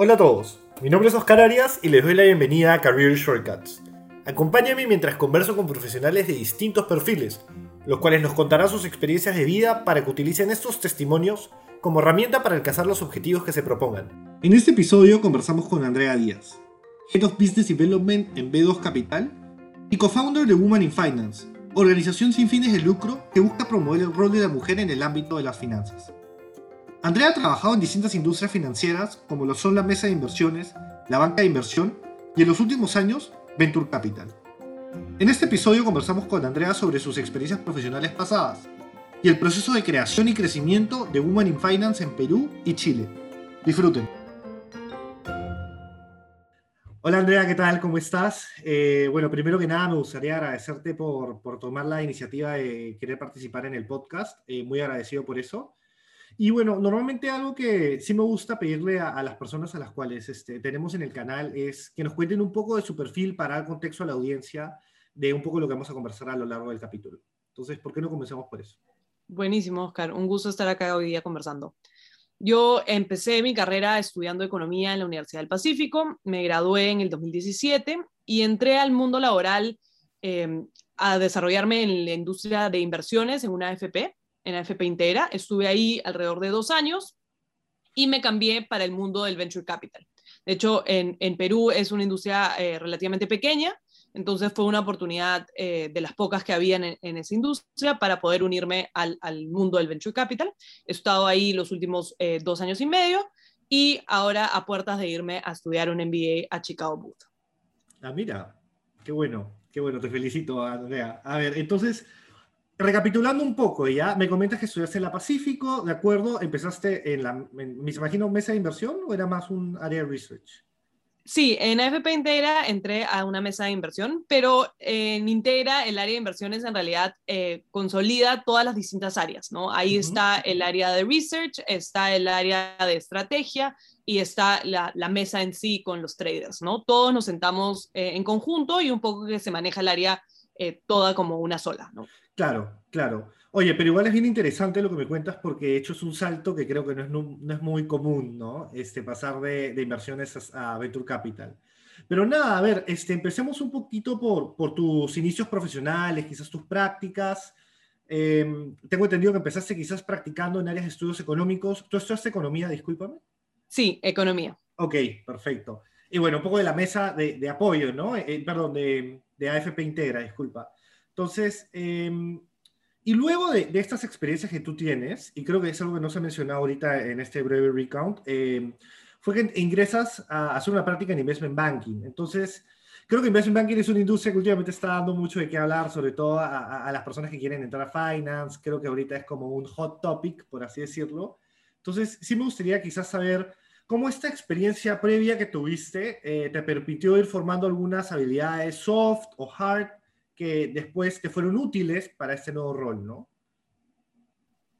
Hola a todos, mi nombre es Oscar Arias y les doy la bienvenida a Career Shortcuts. Acompáñame mientras converso con profesionales de distintos perfiles, los cuales nos contarán sus experiencias de vida para que utilicen estos testimonios como herramienta para alcanzar los objetivos que se propongan. En este episodio conversamos con Andrea Díaz, Head of Business Development en B2 Capital y co-founder de Woman in Finance, organización sin fines de lucro que busca promover el rol de la mujer en el ámbito de las finanzas. Andrea ha trabajado en distintas industrias financieras como lo son la mesa de inversiones, la banca de inversión y en los últimos años Venture Capital. En este episodio conversamos con Andrea sobre sus experiencias profesionales pasadas y el proceso de creación y crecimiento de Woman in Finance en Perú y Chile. Disfruten. Hola Andrea, ¿qué tal? ¿Cómo estás? Eh, bueno, primero que nada me gustaría agradecerte por, por, tomar la iniciativa de querer participar en el podcast. Eh, muy agradecido por eso. Y bueno, normalmente algo que sí me gusta pedirle a, las personas a las cuales este, tenemos en el canal es que nos cuenten un poco de su perfil para dar contexto a la audiencia de un poco lo que vamos a conversar a lo largo del capítulo. Entonces, ¿por qué no comenzamos por eso? Buenísimo, Oscar. Un gusto estar acá hoy día conversando. Yo empecé mi carrera estudiando economía en la Universidad del Pacífico, me gradué en el 2017 y entré al mundo laboral eh, a desarrollarme en la industria de inversiones en una AFP en AFP Intera. Estuve ahí alrededor de dos años y me cambié para el mundo del venture capital. De hecho, en, en Perú es una industria eh, relativamente pequeña, entonces fue una oportunidad eh, de las pocas que habían en, en, esa industria para poder unirme al, al, mundo del venture capital. He estado ahí los últimos eh, dos años y medio y ahora a puertas de irme a estudiar un MBA a Chicago Booth. Ah, mira, qué bueno, qué bueno, te felicito, Andrea. A ver, entonces, recapitulando un poco, ya me comentas que estudiaste en la Pacífico, ¿de acuerdo? ¿Empezaste en la, en, me imagino, mesa de inversión o era más un área de research? Sí, en AFP Integra entré a una mesa de inversión, pero en Integra el área de inversiones en realidad eh, consolida todas las distintas áreas, ¿no? Ahí uh -huh. está el área de research, está el área de estrategia y está la, la mesa en sí con los traders, ¿no? Todos nos sentamos eh, en conjunto y un poco que se maneja el área eh, toda como una sola, ¿no? Claro, claro. Oye, pero igual es bien interesante lo que me cuentas porque de hecho es un salto que creo que no es, no, no es muy común, ¿no? Este, pasar de, de, inversiones a Venture Capital. Pero nada, a ver, este, empecemos un poquito por, por tus inicios profesionales, quizás tus prácticas. Eh, tengo entendido que empezaste quizás practicando en áreas de estudios económicos. ¿Tú estudiaste economía, discúlpame? Sí, economía. Ok, perfecto. Y bueno, un poco de la mesa de, de apoyo, ¿no? Eh, perdón, de, de AFP Integra, disculpa. Entonces, eh, y luego de, de, estas experiencias que tú tienes, y creo que es algo que no se ha mencionado ahorita en este breve recount, eh, fue que ingresas a hacer una práctica en investment banking. Entonces, creo que investment banking es una industria que últimamente está dando mucho de qué hablar, sobre todo a, a, a las personas que quieren entrar a finance. Creo que ahorita es como un hot topic, por así decirlo. Entonces, sí me gustaría quizás saber cómo esta experiencia previa que tuviste eh, te permitió ir formando algunas habilidades soft o hard que después te fueron útiles para este nuevo rol, ¿no?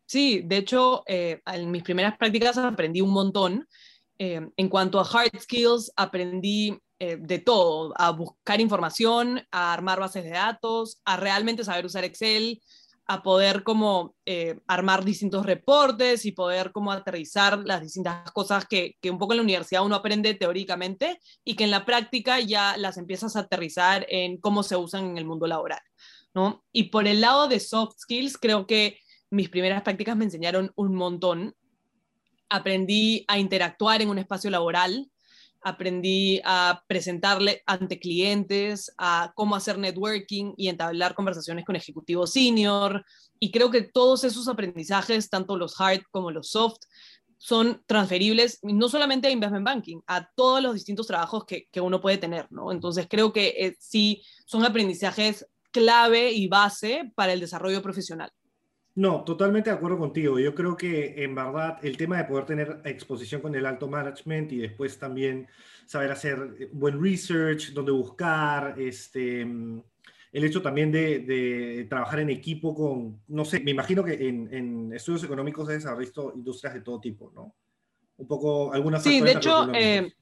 Sí, de hecho, eh, en mis primeras prácticas aprendí un montón. Eh, en cuanto a hard skills, aprendí eh, de todo, a buscar información, a armar bases de datos, a realmente saber usar Excel, a poder como eh, armar distintos reportes y poder como aterrizar las distintas cosas que, que, un poco en la universidad uno aprende teóricamente y que en la práctica ya las empiezas a aterrizar en cómo se usan en el mundo laboral. ¿no? Y por el lado de soft skills, creo que mis primeras prácticas me enseñaron un montón. Aprendí a interactuar en un espacio laboral, aprendí a presentarle ante clientes, a cómo hacer networking y entablar conversaciones con ejecutivos senior. Y creo que todos esos aprendizajes, tanto los hard como los soft, son transferibles no solamente a investment banking, a todos los distintos trabajos que, que uno puede tener, ¿no? Entonces creo que eh, sí son aprendizajes clave y base para el desarrollo profesional. No, totalmente de acuerdo contigo. Yo creo que en verdad el tema de poder tener exposición con el alto management y después también saber hacer buen research, dónde buscar, este, el hecho también de, de, trabajar en equipo con, no sé, me imagino que en, en estudios económicos has visto industrias de todo tipo, ¿no? Un poco, algunas... Sí, de hecho, eh,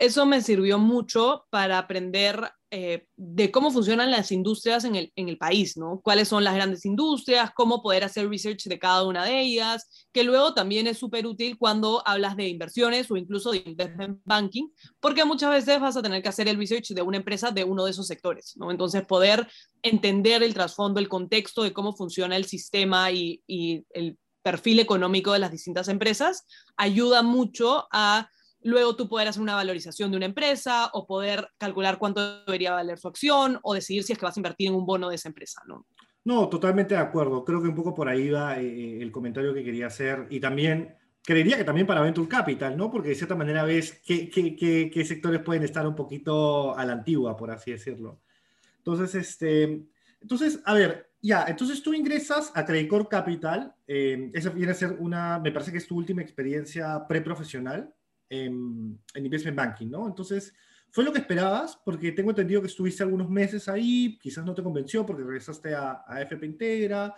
eso me sirvió mucho para aprender eh, de cómo funcionan las industrias en el, en el país, ¿no? Cuáles son las grandes industrias, cómo poder hacer research de cada una de ellas, que luego también es súper útil cuando hablas de inversiones o incluso de investment banking, porque muchas veces vas a tener que hacer el research de una empresa de uno de esos sectores, ¿no? Entonces, poder entender el trasfondo, el contexto de cómo funciona el sistema y, y el perfil económico de las distintas empresas ayuda mucho a luego tú poder hacer una valorización de una empresa o poder calcular cuánto debería valer su acción o decidir si es que vas a invertir en un bono de esa empresa, ¿no? No, totalmente de acuerdo. Creo que un poco por ahí va eh, eh, el comentario que quería hacer y también creería que también para Venture Capital, ¿no? Porque de cierta manera ves qué, qué, sectores pueden estar un poquito a la antigua, por así decirlo. Entonces, este, entonces, a ver, ya, entonces tú ingresas a Credit Capital, eh, esa viene a ser una, me parece que es tu última experiencia preprofesional en, investment banking, ¿no? Entonces, ¿fue lo que esperabas? Porque tengo entendido que estuviste algunos meses ahí, quizás no te convenció porque regresaste a, a FP Integra.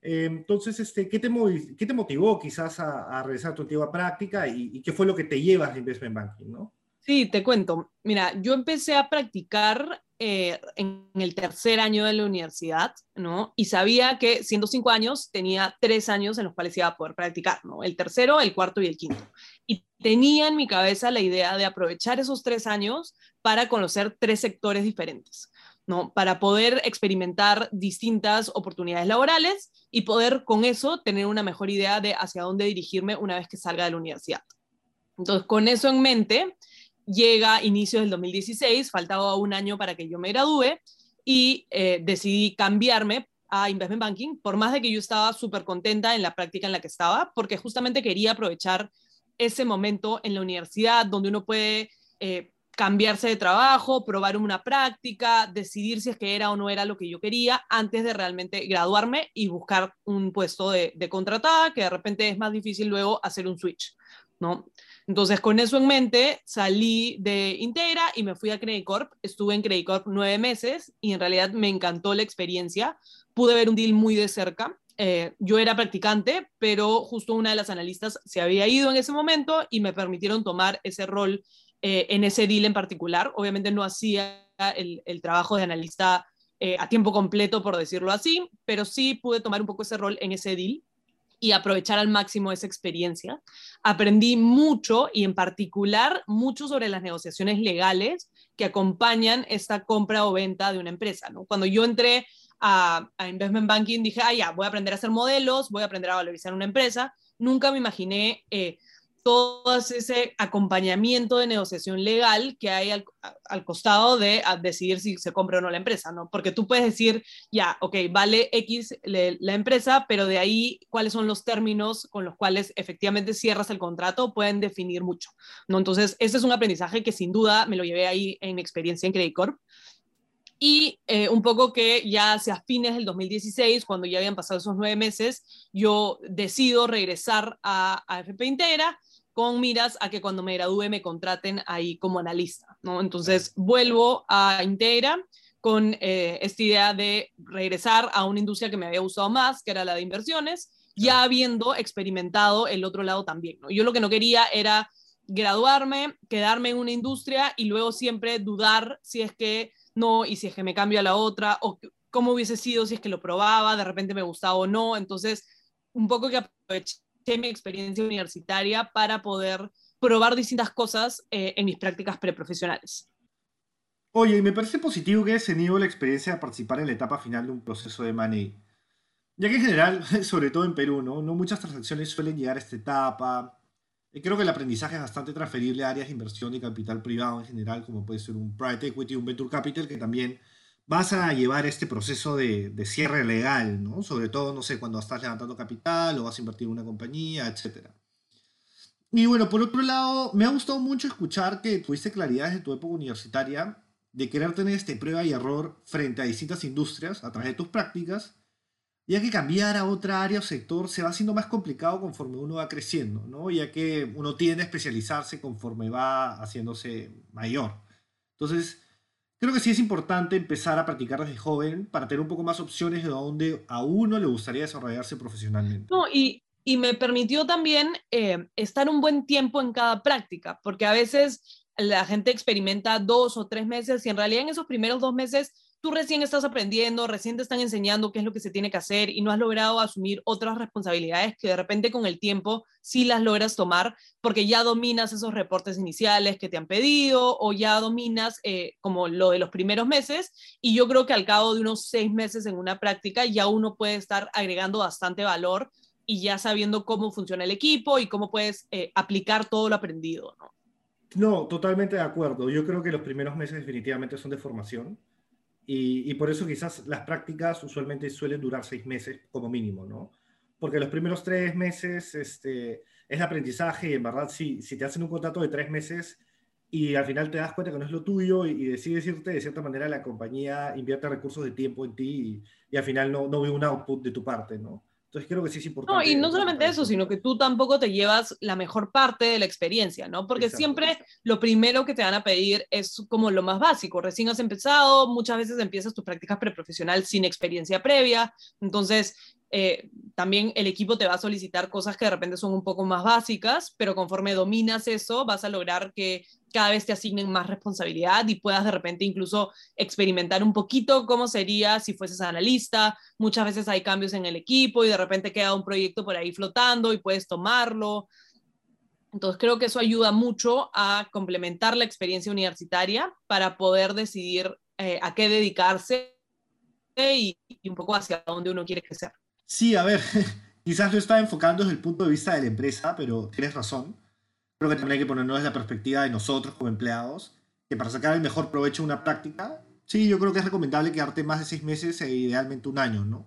Eh, entonces, este, ¿qué, te ¿qué te motivó quizás a, regresar a tu antigua práctica y, y, qué fue lo que te llevas de investment banking, ¿no? Sí, te cuento. Mira, yo empecé a practicar eh, en el tercer año de la universidad, ¿no? Y sabía que siendo cinco años tenía tres años en los cuales iba a poder practicar, ¿no? El tercero, el cuarto y el quinto. Y tenía en mi cabeza la idea de aprovechar esos tres años para conocer tres sectores diferentes, ¿no? Para poder experimentar distintas oportunidades laborales y poder con eso tener una mejor idea de hacia dónde dirigirme una vez que salga de la universidad. Entonces, con eso en mente, llega inicios del 2016, faltaba un año para que yo me gradúe y eh, decidí cambiarme a Investment Banking, por más de que yo estaba súper contenta en la práctica en la que estaba, porque justamente quería aprovechar ese momento en la universidad donde uno puede eh, cambiarse de trabajo, probar una práctica, decidir si es que era o no era lo que yo quería antes de realmente graduarme y buscar un puesto de, de contratada, que de repente es más difícil luego hacer un switch, ¿no? Entonces, con eso en mente, salí de Integra y me fui a Credit Corp. Estuve en Credit Corp nueve meses y en realidad me encantó la experiencia. Pude ver un deal muy de cerca. Eh, yo era practicante, pero justo una de las analistas se había ido en ese momento y me permitieron tomar ese rol eh, en ese deal en particular. Obviamente no hacía el, trabajo de analista eh, a tiempo completo, por decirlo así, pero sí pude tomar un poco ese rol en ese deal y aprovechar al máximo esa experiencia. Aprendí mucho y en particular mucho sobre las negociaciones legales que acompañan esta compra o venta de una empresa. ¿no? Cuando yo entré a, Investment Banking dije, ah, ya, voy a aprender a hacer modelos, voy a aprender a valorizar una empresa. Nunca me imaginé eh, todo ese acompañamiento de negociación legal que hay al, al, costado de decidir si se compra o no la empresa, ¿no? Porque tú puedes decir, ya, ok, vale X le, la empresa, pero de ahí cuáles son los términos con los cuales efectivamente cierras el contrato pueden definir mucho, ¿no? Entonces, ese es un aprendizaje que sin duda me lo llevé ahí en mi experiencia en Credit Corp. Y eh, un poco que ya hacia fines del 2016, cuando ya habían pasado esos nueve meses, yo decido regresar a, a FP Integra con miras a que cuando me gradúe me contraten ahí como analista, ¿no? Entonces vuelvo a Integra con eh, esta idea de regresar a una industria que me había gustado más, que era la de inversiones, ya habiendo experimentado el otro lado también, ¿no? Yo lo que no quería era graduarme, quedarme en una industria y luego siempre dudar si es que no y si es que me cambio a la otra o cómo hubiese sido si es que lo probaba, de repente me gustaba o no. Entonces, un poco que aproveché mi experiencia universitaria para poder probar distintas cosas eh, en mis prácticas preprofesionales. Oye, y me parece positivo que hayas tenido la experiencia de participar en la etapa final de un proceso de money. Ya que en general, sobre todo en Perú, ¿no? no muchas transacciones suelen llegar a esta etapa. Creo que el aprendizaje es bastante transferible a áreas de inversión y capital privado en general, como puede ser un private equity, un venture capital, que también vas a llevar este proceso de, cierre legal, ¿no? Sobre todo, no sé, cuando estás levantando capital o vas a invertir en una compañía, etc. Y bueno, por otro lado, me ha gustado mucho escuchar que tuviste claridad desde tu época universitaria de querer tener este prueba y error frente a distintas industrias a través de tus prácticas, ya que cambiar a otra área o sector se va haciendo más complicado conforme uno va creciendo, ¿no? Ya que uno tiende a especializarse conforme va haciéndose mayor. Entonces, Creo que sí es importante empezar a practicar desde joven para tener un poco más opciones de donde a uno le gustaría desarrollarse profesionalmente. No, y, y me permitió también eh, estar un buen tiempo en cada práctica, porque a veces la gente experimenta dos o tres meses y en realidad en esos primeros dos meses tú recién estás aprendiendo, recién te están enseñando qué es lo que se tiene que hacer y no has logrado asumir otras responsabilidades que de repente con el tiempo sí las logras tomar porque ya dominas esos reportes iniciales que te han pedido o ya dominas eh, como lo de los primeros meses y yo creo que al cabo de unos seis meses en una práctica ya uno puede estar agregando bastante valor y ya sabiendo cómo funciona el equipo y cómo puedes eh, aplicar todo lo aprendido. ¿no? no, totalmente de acuerdo. Yo creo que los primeros meses definitivamente son de formación y, por eso quizás las prácticas usualmente suelen durar seis meses como mínimo, ¿no? Porque los primeros tres meses este, es aprendizaje y en verdad si, si te hacen un contrato de tres meses y al final te das cuenta que no es lo tuyo y, decides irte, de cierta manera la compañía invierte recursos de tiempo en ti y, y al final no, no ve un output de tu parte, ¿no? Entonces creo que sí es importante. No, y no solamente eso, sino que tú tampoco te llevas la mejor parte de la experiencia, ¿no? Porque siempre lo primero que te van a pedir es como lo más básico. Recién has empezado, muchas veces empiezas tu práctica preprofesional sin experiencia previa, entonces eh, también el equipo te va a solicitar cosas que de repente son un poco más básicas, pero conforme dominas eso, vas a lograr que cada vez te asignen más responsabilidad y puedas de repente incluso experimentar un poquito cómo sería si fueses analista. Muchas veces hay cambios en el equipo y de repente queda un proyecto por ahí flotando y puedes tomarlo. Entonces creo que eso ayuda mucho a complementar la experiencia universitaria para poder decidir eh, a qué dedicarse y, y un poco hacia dónde uno quiere crecer. Sí, a ver, quizás lo estaba enfocando desde el punto de vista de la empresa, pero tienes razón. Creo que también hay que ponernos desde la perspectiva de nosotros como empleados, que para sacar el mejor provecho de una práctica, sí, yo creo que es recomendable quedarte más de seis meses e idealmente un año, ¿no?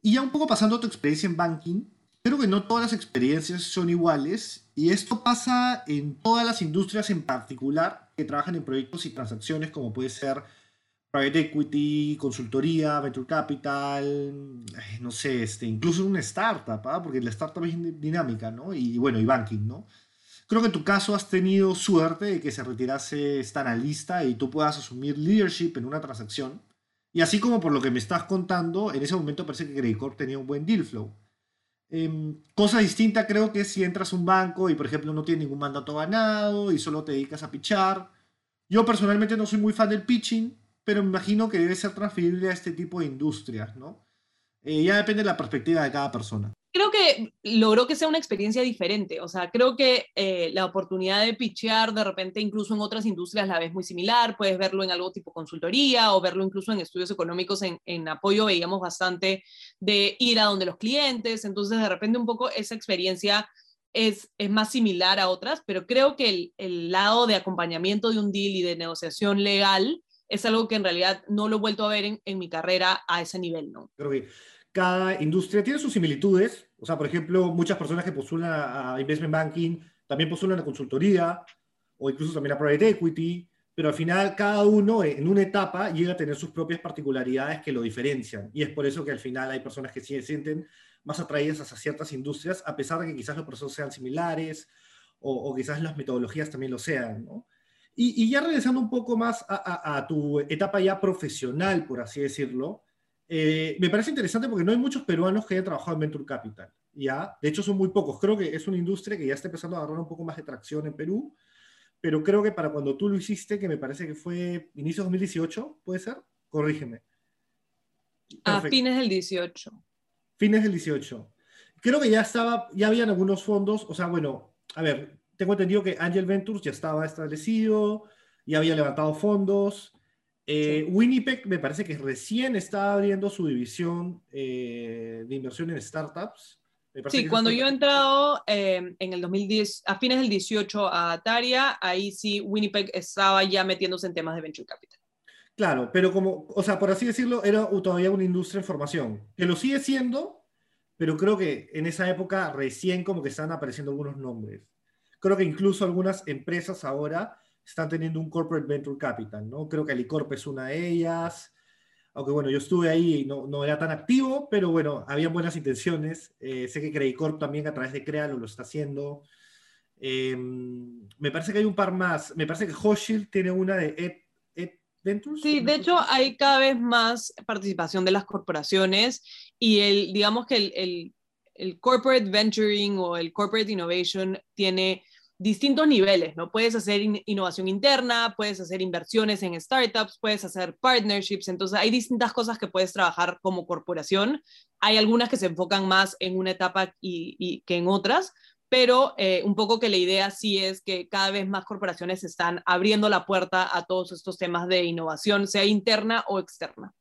Y ya un poco pasando a tu experiencia en banking, creo que no todas las experiencias son iguales y esto pasa en todas las industrias en particular que trabajan en proyectos y transacciones como puede ser private equity, consultoría, venture capital, no sé, este, incluso una startup, ¿ah? porque la startup es dinámica, ¿no? Y bueno, y banking, ¿no? Creo que en tu caso has tenido suerte de que se retirase esta analista y tú puedas asumir leadership en una transacción. Y así como por lo que me estás contando, en ese momento parece que Credit tenía un buen deal flow. Eh, cosa distinta creo que si entras a un banco y por ejemplo no tienes ningún mandato ganado y solo te dedicas a pitchar. Yo personalmente no soy muy fan del pitching, pero me imagino que debe ser transferible a este tipo de industrias, ¿no? Eh, ya depende de la perspectiva de cada persona. Creo que logró que sea una experiencia diferente, o sea, creo que eh, la oportunidad de pitchear de repente incluso en otras industrias la ves muy similar, puedes verlo en algo tipo consultoría o verlo incluso en estudios económicos en, apoyo, veíamos bastante de ir a donde los clientes, entonces de repente un poco esa experiencia es, es, más similar a otras, pero creo que el, lado de acompañamiento de un deal y de negociación legal es algo que en realidad no lo he vuelto a ver en, en mi carrera a ese nivel, ¿no? Creo que cada industria tiene sus similitudes. O sea, por ejemplo, muchas personas que postulan a investment banking también postulan a consultoría o incluso también a private equity, pero al final cada uno en una etapa llega a tener sus propias particularidades que lo diferencian. Y es por eso que al final hay personas que se sienten más atraídas hacia ciertas industrias, a pesar de que quizás los procesos sean similares o, o quizás las metodologías también lo sean, ¿no? Y, ya regresando un poco más a, tu etapa ya profesional, por así decirlo, eh, me parece interesante porque no hay muchos peruanos que hayan trabajado en Venture Capital. ¿ya? De hecho, son muy pocos. Creo que es una industria que ya está empezando a agarrar un poco más de tracción en Perú, pero creo que para cuando tú lo hiciste, que me parece que fue inicio de 2018, ¿puede ser? Corrígeme. A fines del 18. Fines del 18. Creo que ya estaba, ya habían algunos fondos, o sea, bueno, a ver, tengo entendido que Angel Ventures ya estaba establecido, ya había levantado fondos. Eh, Winnipeg me parece que recién está abriendo su división eh, de inversión en startups. Sí, cuando yo he entrado eh, en el 2010, a fines del 18 a Ataria, ahí sí Winnipeg estaba ya metiéndose en temas de venture capital. Claro, pero como, o sea, por así decirlo, era todavía una industria en formación, que lo sigue siendo, pero creo que en esa época recién como que están apareciendo algunos nombres. Creo que incluso algunas empresas ahora están teniendo un corporate venture capital, ¿no? Creo que Alicorp es una de ellas. Aunque bueno, yo estuve ahí y no, no era tan activo, pero bueno, había buenas intenciones. Eh, sé que Credit Corp también a través de Crealo lo está haciendo. Em, me parece que hay un par más. Me parece que Hochschild tiene una de Ed, Ventures. Sí, de hecho hay cada vez más participación de las corporaciones y el, digamos que el, el, el corporate venturing o el corporate innovation tiene distintos niveles, ¿no? Puedes hacer innovación interna, puedes hacer inversiones en startups, puedes hacer partnerships, entonces hay distintas cosas que puedes trabajar como corporación. Hay algunas que se enfocan más en una etapa y, que en otras, pero eh, un poco que la idea sí es que cada vez más corporaciones están abriendo la puerta a todos estos temas de innovación, sea interna o externa.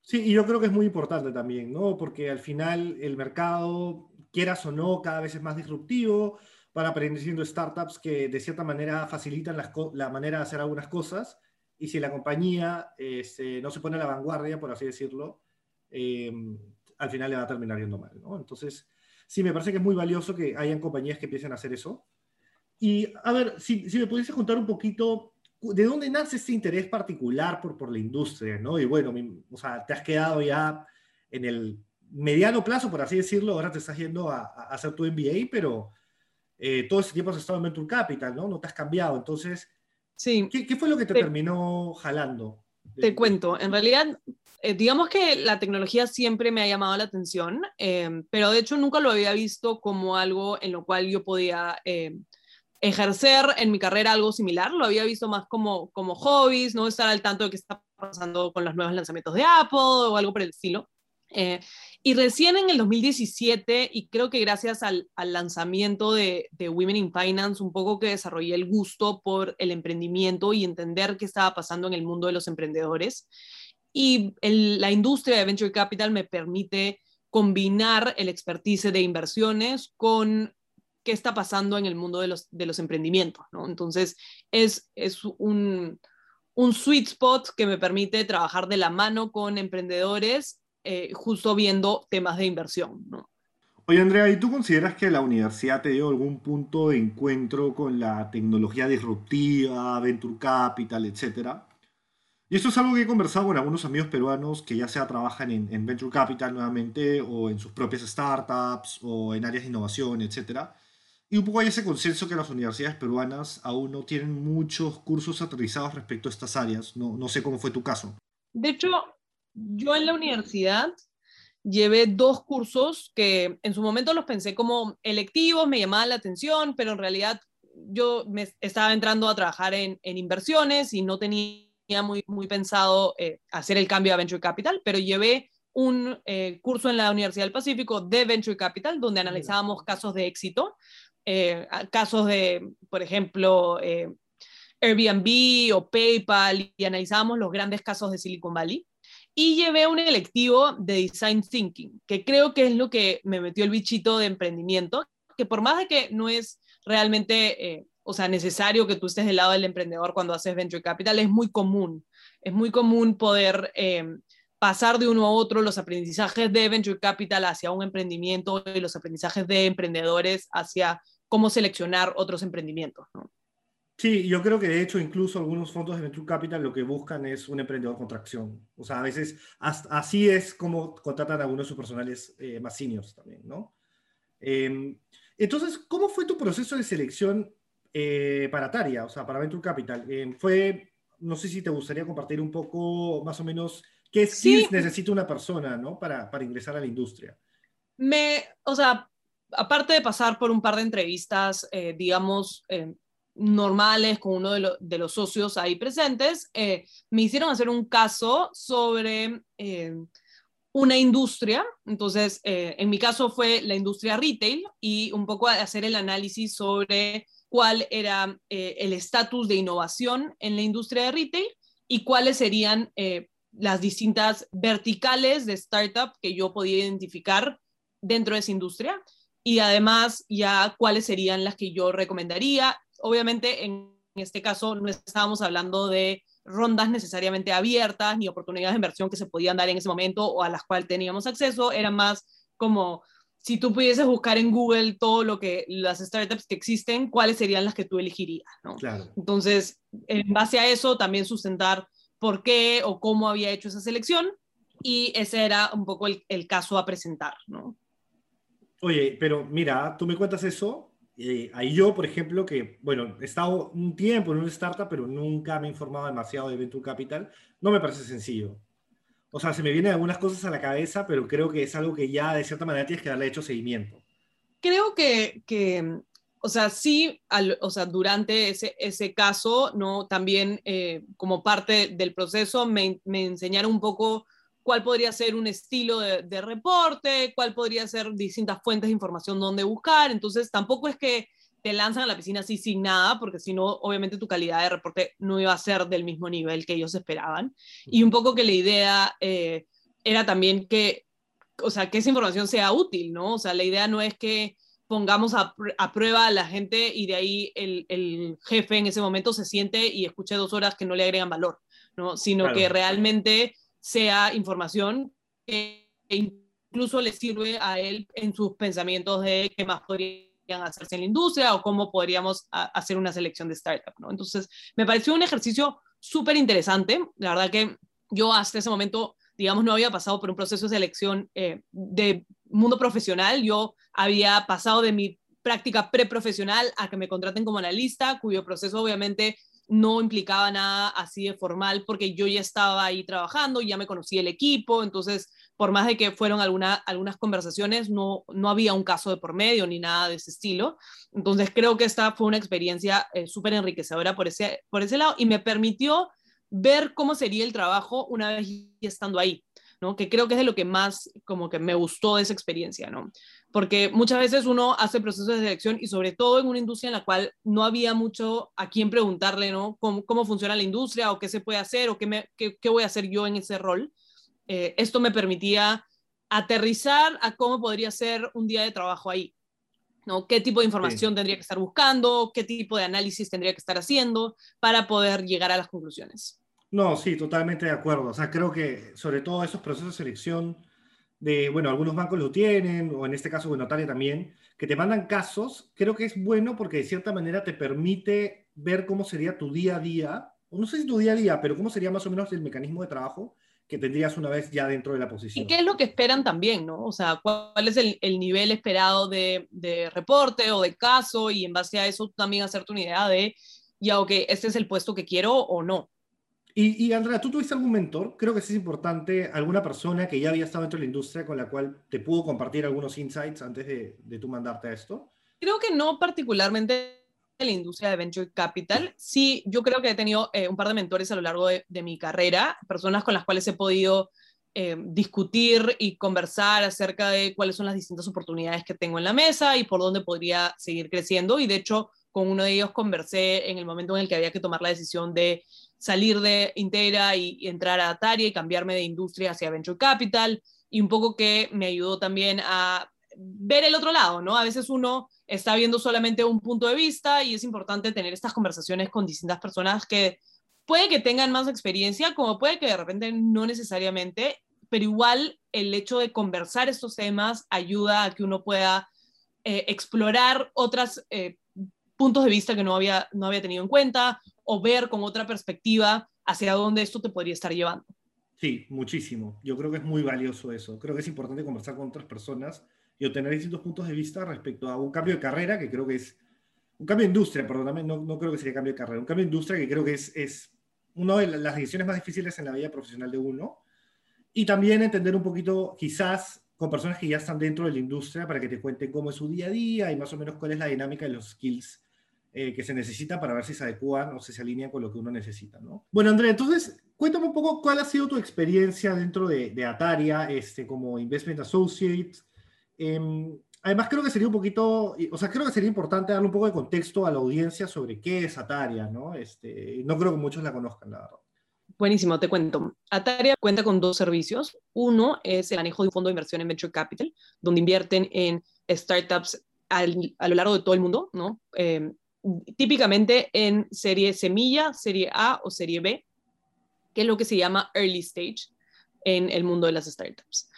Sí, y yo creo que es muy importante también, ¿no? Porque al final el mercado, quieras o no, cada vez es más disruptivo para aprendiendo startups que de cierta manera facilitan la manera de hacer algunas cosas y si la compañía este, no se pone a la vanguardia, por así decirlo, em, al final le va a terminar yendo mal. ¿no? Entonces, sí, me parece que es muy valioso que hayan compañías que empiecen a hacer eso. Y a ver, si, si me pudiese contar un poquito, ¿de dónde nace este interés particular por, por la industria? ¿no? Y bueno, o sea, te has quedado ya en el mediano plazo, por así decirlo, ahora te estás yendo a, a hacer tu MBA, pero eh, todo ese tiempo has estado en Venture Capital, ¿no? No te has cambiado. Entonces, sí. ¿qué, fue lo que te, terminó jalando? Te cuento, en realidad, eh, digamos que la tecnología siempre me ha llamado la atención, eh, pero de hecho nunca lo había visto como algo en lo cual yo podía ejercer en mi carrera algo similar, lo había visto más como, como hobbies, no estar al tanto de qué está pasando con los nuevos lanzamientos de Apple o algo por el estilo. Y recién en el 2017, y creo que gracias al, lanzamiento de, Women in Finance, un poco que desarrollé el gusto por el emprendimiento y entender qué estaba pasando en el mundo de los emprendedores. Y la industria de Venture Capital me permite combinar el expertise de inversiones con qué está pasando en el mundo de los, de los emprendimientos. ¿no? Entonces, es, es un, un sweet spot que me permite trabajar de la mano con emprendedores eh, justo viendo temas de inversión. ¿no? Oye, Andrea, ¿y tú consideras que la universidad te dio algún punto de encuentro con la tecnología disruptiva, Venture Capital, etcétera? Y esto es algo que he conversado con algunos amigos peruanos que ya sea trabajan en, Venture Capital nuevamente o en sus propias startups o en áreas de innovación, etcétera. Y un poco hay ese consenso que las universidades peruanas aún no tienen muchos cursos aterrizados respecto a estas áreas. No, no sé cómo fue tu caso. De hecho, yo en la universidad llevé dos cursos que en su momento los pensé como electivos, me llamaban la atención, pero en realidad yo me estaba entrando a trabajar en, inversiones y no tenía muy, muy pensado eh, hacer el cambio a Venture Capital, pero llevé un eh, curso en la Universidad del Pacífico de Venture Capital donde analizábamos casos de éxito, eh, casos de, por ejemplo, Airbnb o PayPal y analizábamos los grandes casos de Silicon Valley y llevé un electivo de Design Thinking, que creo que es lo que me metió el bichito de emprendimiento, que por más de que no es realmente, eh, o sea, necesario que tú estés del lado del emprendedor cuando haces Venture Capital, es muy común, es muy común poder eh, pasar de uno a otro los aprendizajes de Venture Capital hacia un emprendimiento y los aprendizajes de emprendedores hacia cómo seleccionar otros emprendimientos. Sí, yo creo que de hecho incluso algunos fondos de Venture Capital lo que buscan es un emprendedor con tracción. O sea, a veces así es como contratan a algunos de sus personales eh, más seniors también, ¿no? Em, entonces, ¿cómo fue tu proceso de selección eh, para Taria, o sea, para Venture Capital? Em, fue, no sé si te gustaría compartir un poco más o menos qué skills necesita una persona, ¿no? Para, para ingresar a la industria. Me, o sea, aparte de pasar por un par de entrevistas, eh, digamos, em, normales con uno de, los socios ahí presentes, eh, me hicieron hacer un caso sobre eh, una industria. Entonces, eh, en mi caso fue la industria retail y un poco hacer el análisis sobre cuál era el estatus de innovación en la industria de retail y cuáles serían las distintas verticales de startup que yo podía identificar dentro de esa industria y además ya cuáles serían las que yo recomendaría obviamente en este caso no estábamos hablando de rondas necesariamente abiertas ni oportunidades de inversión que se podían dar en ese momento o a las cuales teníamos acceso, era más como si tú pudieses buscar en Google todo lo que las startups que existen, cuáles serían las que tú elegirías, ¿no? Entonces, en base a eso también sustentar por qué o cómo había hecho esa selección y ese era un poco el, el caso a presentar, ¿no? Oye, pero mira, tú me cuentas eso eh, ahí yo, por ejemplo, que, bueno, he estado un tiempo en una startup, pero nunca me he informado demasiado de Venture Capital, no me parece sencillo. O sea, se me vienen algunas cosas a la cabeza, pero creo que es algo que ya de cierta manera tienes que darle hecho seguimiento. Creo que, que o sea, sí, o sea, durante ese, ese caso, ¿no? También eh, como parte del proceso me, me, enseñaron un poco cuál podría ser un estilo de, de, reporte, cuál podría ser distintas fuentes de información donde buscar. Entonces, tampoco es que te lanzan a la piscina así sin nada, porque si no, obviamente tu calidad de reporte no iba a ser del mismo nivel que ellos esperaban. Y un poco que la idea eh, era también que, o sea, que esa información sea útil, ¿no? O sea, la idea no es que pongamos a, prueba a la gente y de ahí el, el, jefe en ese momento se siente y escuche dos horas que no le agregan valor, ¿no? Sino que realmente sea información que incluso le sirve a él en sus pensamientos de qué más podría hacerse en la industria o cómo podríamos hacer una selección de startup. Entonces, me pareció un ejercicio súper interesante. La verdad que yo hasta ese momento, digamos, no había pasado por un proceso de selección eh, de mundo profesional. Yo había pasado de mi práctica preprofesional a que me contraten como analista, cuyo proceso obviamente no implicaba nada así de formal porque yo ya estaba ahí trabajando, ya me conocía el equipo, entonces por más de que fueron alguna, algunas conversaciones, no, no había un caso de por medio ni nada de ese estilo. Entonces creo que esta fue una experiencia eh, súper enriquecedora por ese, por ese lado y me permitió ver cómo sería el trabajo una vez estando ahí, ¿no? Que creo que es de lo que más como que me gustó de esa experiencia, ¿no? Porque muchas veces uno hace procesos de selección y sobre todo en una industria en la cual no había mucho a quién preguntarle, ¿no? Cómo, cómo funciona la industria o qué se puede hacer o qué, me, qué, qué voy a hacer yo en ese rol. Eh, esto me permitía aterrizar a cómo podría ser un día de trabajo ahí. ¿no? ¿Qué tipo de información tendría que estar buscando? ¿Qué tipo de análisis tendría que estar haciendo para poder llegar a las conclusiones? No, sí, totalmente de acuerdo. O sea, creo que sobre todo esos procesos de selección de, bueno, algunos bancos lo tienen, o en este caso, bueno, Notaria también, que te mandan casos, creo que es bueno porque de cierta manera te permite ver cómo sería tu día a día, o no sé si tu día a día, pero cómo sería más o menos el mecanismo de trabajo que tendrías una vez ya dentro de la posición. ¿Y qué es lo que esperan también, no? O sea, ¿cuál es el, el nivel esperado de, de, reporte o de caso? Y en base a eso también hacerte una idea de, ya, ok, este es el puesto que quiero o no. Y, y, Andrea, ¿tú tuviste algún mentor? Creo que sí es importante, alguna persona que ya había estado dentro de la industria con la cual te pudo compartir algunos insights antes de, de tú mandarte a esto. Creo que no particularmente la industria de venture capital. Sí, yo creo que he tenido eh, un par de mentores a lo largo de, mi carrera, personas con las cuales he podido eh, discutir y conversar acerca de cuáles son las distintas oportunidades que tengo en la mesa y por dónde podría seguir creciendo. Y de hecho, con uno de ellos conversé en el momento en el que había que tomar la decisión de salir de Intera y, y entrar a Atari y cambiarme de industria hacia venture capital y un poco que me ayudó también a ver el otro lado, ¿no? A veces uno está viendo solamente un punto de vista y es importante tener estas conversaciones con distintas personas que puede que tengan más experiencia, como puede que de repente no necesariamente, pero igual el hecho de conversar estos temas ayuda a que uno pueda eh, explorar otros eh, puntos de vista que no había, no había tenido en cuenta o ver con otra perspectiva hacia dónde esto te podría estar llevando. Sí, muchísimo. Yo creo que es muy valioso eso. Creo que es importante conversar con otras personas y obtener distintos puntos de vista respecto a un cambio de carrera que creo que es un cambio de industria, perdón, no, no creo que sería cambio de carrera, un cambio de industria que creo que es, es una de las decisiones más difíciles en la vida profesional de uno. Y también entender un poquito, quizás, con personas que ya están dentro de la industria para que te cuenten cómo es su día a día y más o menos cuál es la dinámica de los skills eh, que se necesitan para ver si se adecúan o si se alinean con lo que uno necesita, ¿no? Bueno, Andrea, entonces, cuéntame un poco cuál ha sido tu experiencia dentro de, de Ataria este, como Investment Associate, Em, además, creo que sería un poquito, o sea, creo que sería importante darle un poco de contexto a la audiencia sobre qué es Ataria, ¿no? Este, no creo que muchos la conozcan, la verdad. Buenísimo, te cuento. Ataria cuenta con dos servicios. Uno es el manejo de un fondo de inversión en Venture Capital, donde invierten en startups al, a lo largo de todo el mundo, ¿no? Em, típicamente en serie semilla, serie A o serie B, que es lo que se llama early stage en el mundo de las startups.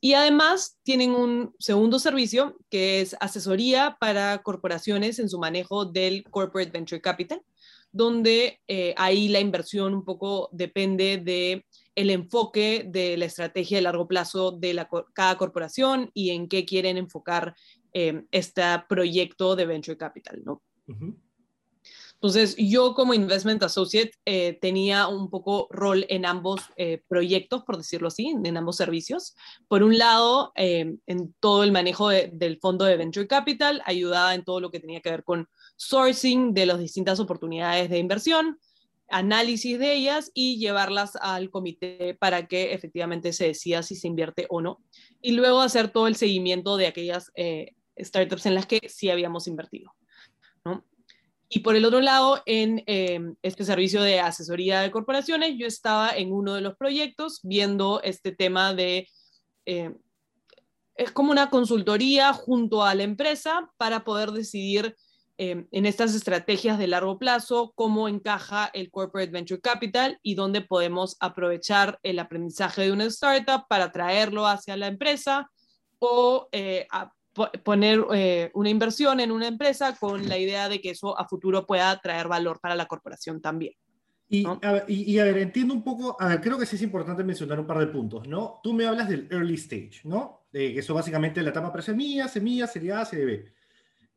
Y además tienen un segundo servicio que es asesoría para corporaciones en su manejo del Corporate Venture Capital, donde eh, ahí la inversión un poco depende de el enfoque de la estrategia de largo plazo de cada corporación y en qué quieren enfocar eh, este proyecto de venture capital. Entonces, yo como Investment Associate eh, tenía un poco rol en ambos eh, proyectos, por decirlo así, en ambos servicios. Por un lado, eh, en todo el manejo del fondo de Venture Capital, ayudaba en todo lo que tenía que ver con sourcing de las distintas oportunidades de inversión, análisis de ellas y llevarlas al comité para que efectivamente se decida si se invierte o no. Y luego hacer todo el seguimiento de aquellas startups en las que sí habíamos invertido. Y por el otro lado, en em, este servicio de asesoría de corporaciones, yo estaba en uno de los proyectos viendo este tema de, em, es como una consultoría junto a la empresa para poder decidir em, en estas estrategias de largo plazo cómo encaja el Corporate Venture Capital y dónde podemos aprovechar el aprendizaje de una startup para traerlo hacia la empresa o eh, poner eh, una inversión en una empresa con la idea de que eso a futuro pueda traer valor para la corporación también. Y, a ver, y, a ver, entiendo un poco, a ver, creo que sí es importante mencionar un par de puntos, ¿no? Tú me hablas del early stage, ¿no? De que eso básicamente es la etapa pre-semilla, semilla, serie A, serie B.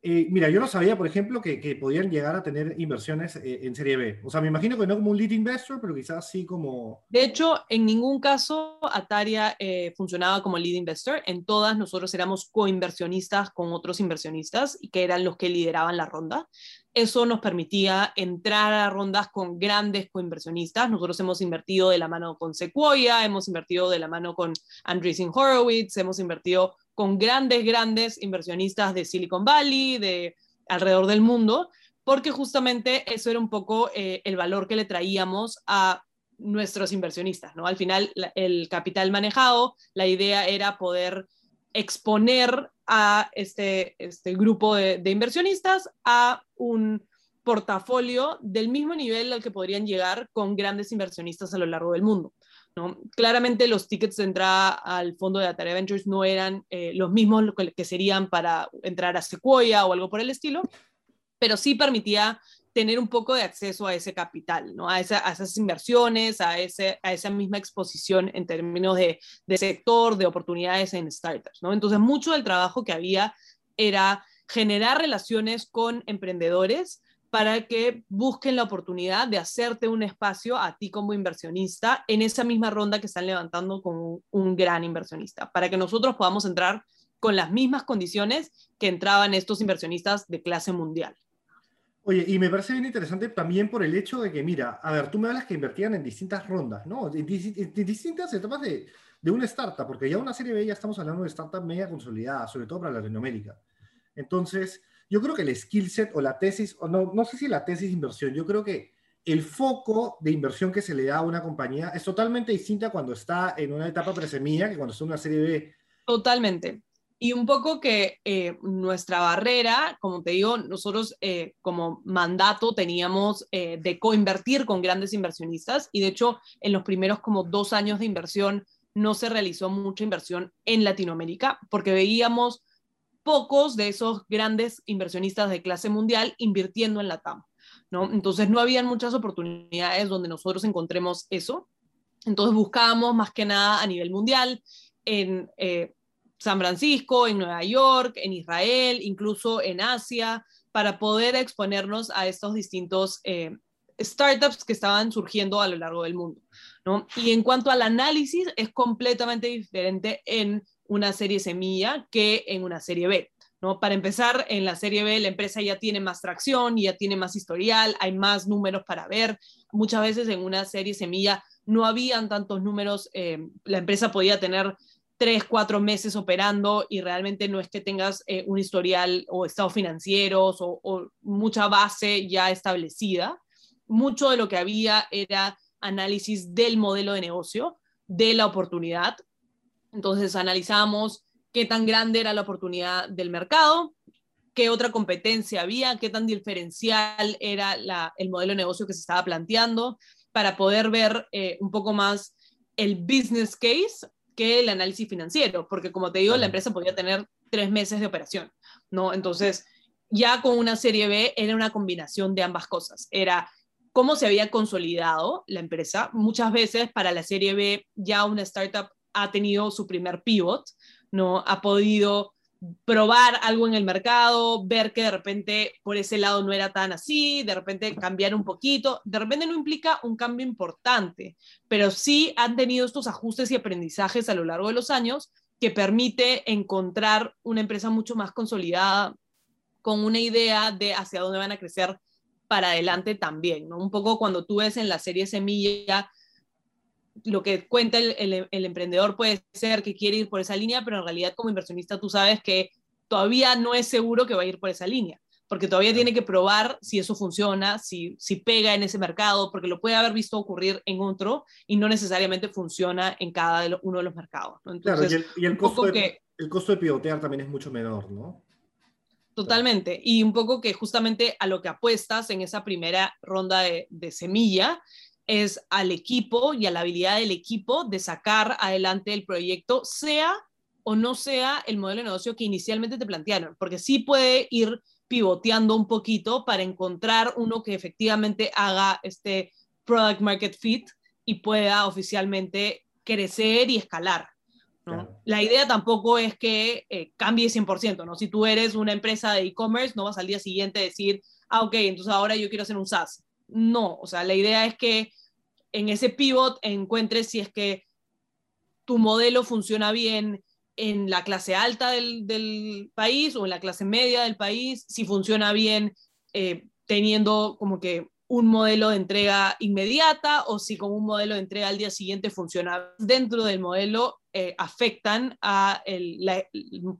Eh, mira, yo no sabía, por ejemplo, que, que podían llegar a tener inversiones eh, en Serie B. O sea, me imagino que no como un lead investor, pero quizás sí como... De hecho, en ningún caso Ataria eh, funcionaba como lead investor. En todas nosotros éramos coinversionistas con otros inversionistas y que eran los que lideraban la ronda. Eso nos permitía entrar a rondas con grandes coinversionistas. Nosotros hemos invertido de la mano con Sequoia, hemos invertido de la mano con Andreessen Horowitz, hemos invertido con grandes, grandes inversionistas de Silicon Valley, de alrededor del mundo, porque justamente eso era un poco eh, el valor que le traíamos a nuestros inversionistas, ¿no? Al final, el capital manejado, la idea era poder exponer a este, este grupo de, de inversionistas a un portafolio del mismo nivel al que podrían llegar con grandes inversionistas a lo largo del mundo. Claramente los tickets de entrada al fondo de Atari Ventures no eran eh, los mismos que serían para entrar a Sequoia o algo por el estilo, pero sí permitía tener un poco de acceso a ese capital, ¿no? a, esas inversiones, a, esa misma exposición en términos de, de sector, de oportunidades en startups. ¿no? Entonces, mucho del trabajo que había era generar relaciones con emprendedores para que busquen la oportunidad de hacerte un espacio a ti como inversionista en esa misma ronda que están levantando con un, gran inversionista, para que nosotros podamos entrar con las mismas condiciones que entraban estos inversionistas de clase mundial. Oye, y me parece bien interesante también por el hecho de que, mira, a ver, tú me hablas que invertían en distintas rondas, ¿no? En, distintas etapas de, de, una startup, porque ya una serie B ya estamos hablando de startup media consolidada, sobre todo para Latinoamérica. Entonces, yo creo que el skill set o la tesis, o no, no sé si la tesis de inversión, yo creo que el foco de inversión que se le da a una compañía es totalmente distinta cuando está en una etapa presemilla que cuando está en una serie B. Totalmente. Y un poco que eh, nuestra barrera, como te digo, nosotros eh, como mandato teníamos eh, de coinvertir con grandes inversionistas y de hecho en los primeros como dos años de inversión no se realizó mucha inversión en Latinoamérica porque veíamos pocos de esos grandes inversionistas de clase mundial invirtiendo en la TAM. ¿no? Entonces no habían muchas oportunidades donde nosotros encontremos eso. Entonces buscábamos más que nada a nivel mundial, en eh, San Francisco, en Nueva York, en Israel, incluso en Asia, para poder exponernos a estos distintos eh, startups que estaban surgiendo a lo largo del mundo. ¿no? Y en cuanto al análisis, es completamente diferente en una serie semilla que en una serie B. ¿no? Para empezar, en la serie B la empresa ya tiene más tracción, ya tiene más historial, hay más números para ver. Muchas veces en una serie semilla no habían tantos números, eh, la empresa podía tener tres, cuatro meses operando y realmente no es que tengas eh, un historial o estados financieros o, o, mucha base ya establecida. Mucho de lo que había era análisis del modelo de negocio, de la oportunidad, entonces analizamos qué tan grande era la oportunidad del mercado, qué otra competencia había, qué tan diferencial era el modelo de negocio que se estaba planteando, para poder ver eh, un poco más el business case que el análisis financiero, porque como te digo, la empresa podía tener tres meses de operación, ¿no? Entonces, ya con una serie B era una combinación de ambas cosas. Era cómo se había consolidado la empresa. Muchas veces para la serie B ya una startup ha tenido su primer pivot, ¿no? Ha podido probar algo en el mercado, ver que de repente por ese lado no era tan así, de repente cambiar un poquito, de repente no implica un cambio importante, pero sí han tenido estos ajustes y aprendizajes a lo largo de los años que permite encontrar una empresa mucho más consolidada con una idea de hacia dónde van a crecer para adelante también, ¿no? Un poco cuando tú ves en la serie Semilla lo que cuenta el, emprendedor puede ser que quiere ir por esa línea, pero en realidad como inversionista tú sabes que todavía no es seguro que va a ir por esa línea, porque todavía tiene que probar si eso funciona, si, si pega en ese mercado, porque lo puede haber visto ocurrir en otro y no necesariamente funciona en cada uno de los mercados. Entonces, y, el, costo de, el costo de pivotear también es mucho menor, ¿no? Totalmente. Y un poco que justamente a lo que apuestas en esa primera ronda de, de semilla es al equipo y a la habilidad del equipo de sacar adelante el proyecto, sea o no sea el modelo de negocio que inicialmente te plantearon, porque sí puede ir pivoteando un poquito para encontrar uno que efectivamente haga este product market fit y pueda oficialmente crecer y escalar. La idea tampoco es que eh, cambie 100%, ¿no? Si tú eres una empresa de e-commerce, no vas al día siguiente a decir, ah, ok, entonces ahora yo quiero hacer un SaaS no, o sea, la idea es que en ese pivot encuentres si es que tu modelo funciona bien en la clase alta del, país o en la clase media del país, si funciona bien eh, teniendo como que un modelo de entrega inmediata o si con un modelo de entrega al día siguiente funciona dentro del modelo, eh, afectan a el,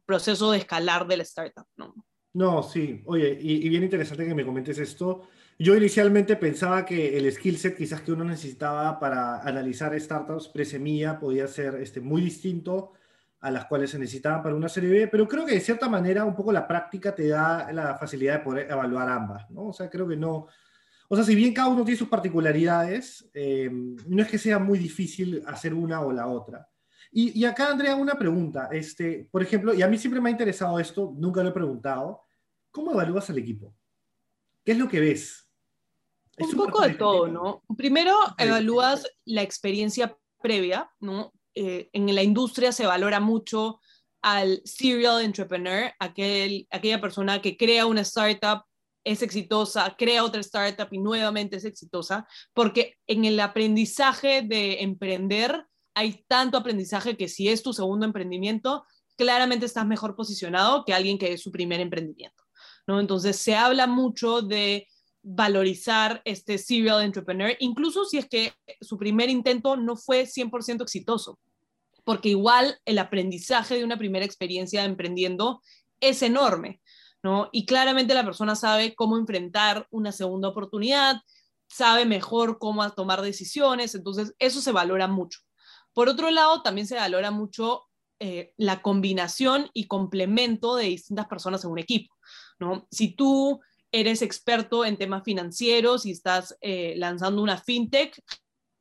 proceso de escalar del startup. No, no sí. Oye, y, bien interesante que me comentes esto. Yo inicialmente pensaba que el skill set quizás que uno necesitaba para analizar startups pre-semilla podía ser este, muy distinto a las cuales se necesitaban para una serie B, pero creo que de cierta manera un poco la práctica te da la facilidad de poder evaluar ambas, ¿no? O sea, creo que no... O sea, si bien cada uno tiene sus particularidades, eh, no es que sea muy difícil hacer una o la otra. Y, y, acá, Andrea, una pregunta. Este, por ejemplo, y a mí siempre me ha interesado esto, nunca lo he preguntado, ¿cómo evalúas al equipo? ¿Qué es lo que ves? Un poco de todo, ¿no? Primero evalúas la experiencia previa, ¿no? Eh, en la industria se valora mucho al serial entrepreneur, aquel, aquella persona que crea una startup, es exitosa, crea otra startup y nuevamente es exitosa, porque en el aprendizaje de emprender hay tanto aprendizaje que si es tu segundo emprendimiento, claramente estás mejor posicionado que alguien que es su primer emprendimiento, Entonces se habla mucho de valorizar este serial entrepreneur, incluso si es que su primer intento no fue 100% exitoso, porque igual el aprendizaje de una primera experiencia emprendiendo es enorme, ¿no? Y claramente la persona sabe cómo enfrentar una segunda oportunidad, sabe mejor cómo tomar decisiones, entonces eso se valora mucho. Por otro lado, también se valora mucho eh, la combinación y complemento de distintas personas en un equipo, ¿no? Si tú eres experto en temas financieros y estás eh, lanzando una fintech,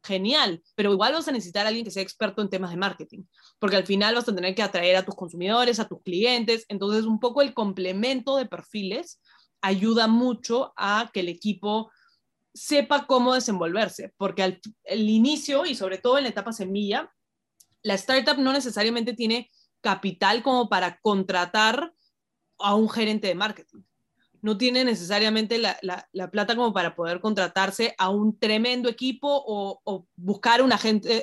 genial, pero igual vas a necesitar a alguien que sea experto en temas de marketing, porque al final vas a tener que atraer a tus consumidores, a tus clientes, entonces un poco el complemento de perfiles ayuda mucho a que el equipo sepa cómo desenvolverse, porque al inicio y sobre todo en la etapa semilla, la startup no necesariamente tiene capital como para contratar a un gerente de marketing no tiene necesariamente la, plata como para poder contratarse a un tremendo equipo o, buscar una,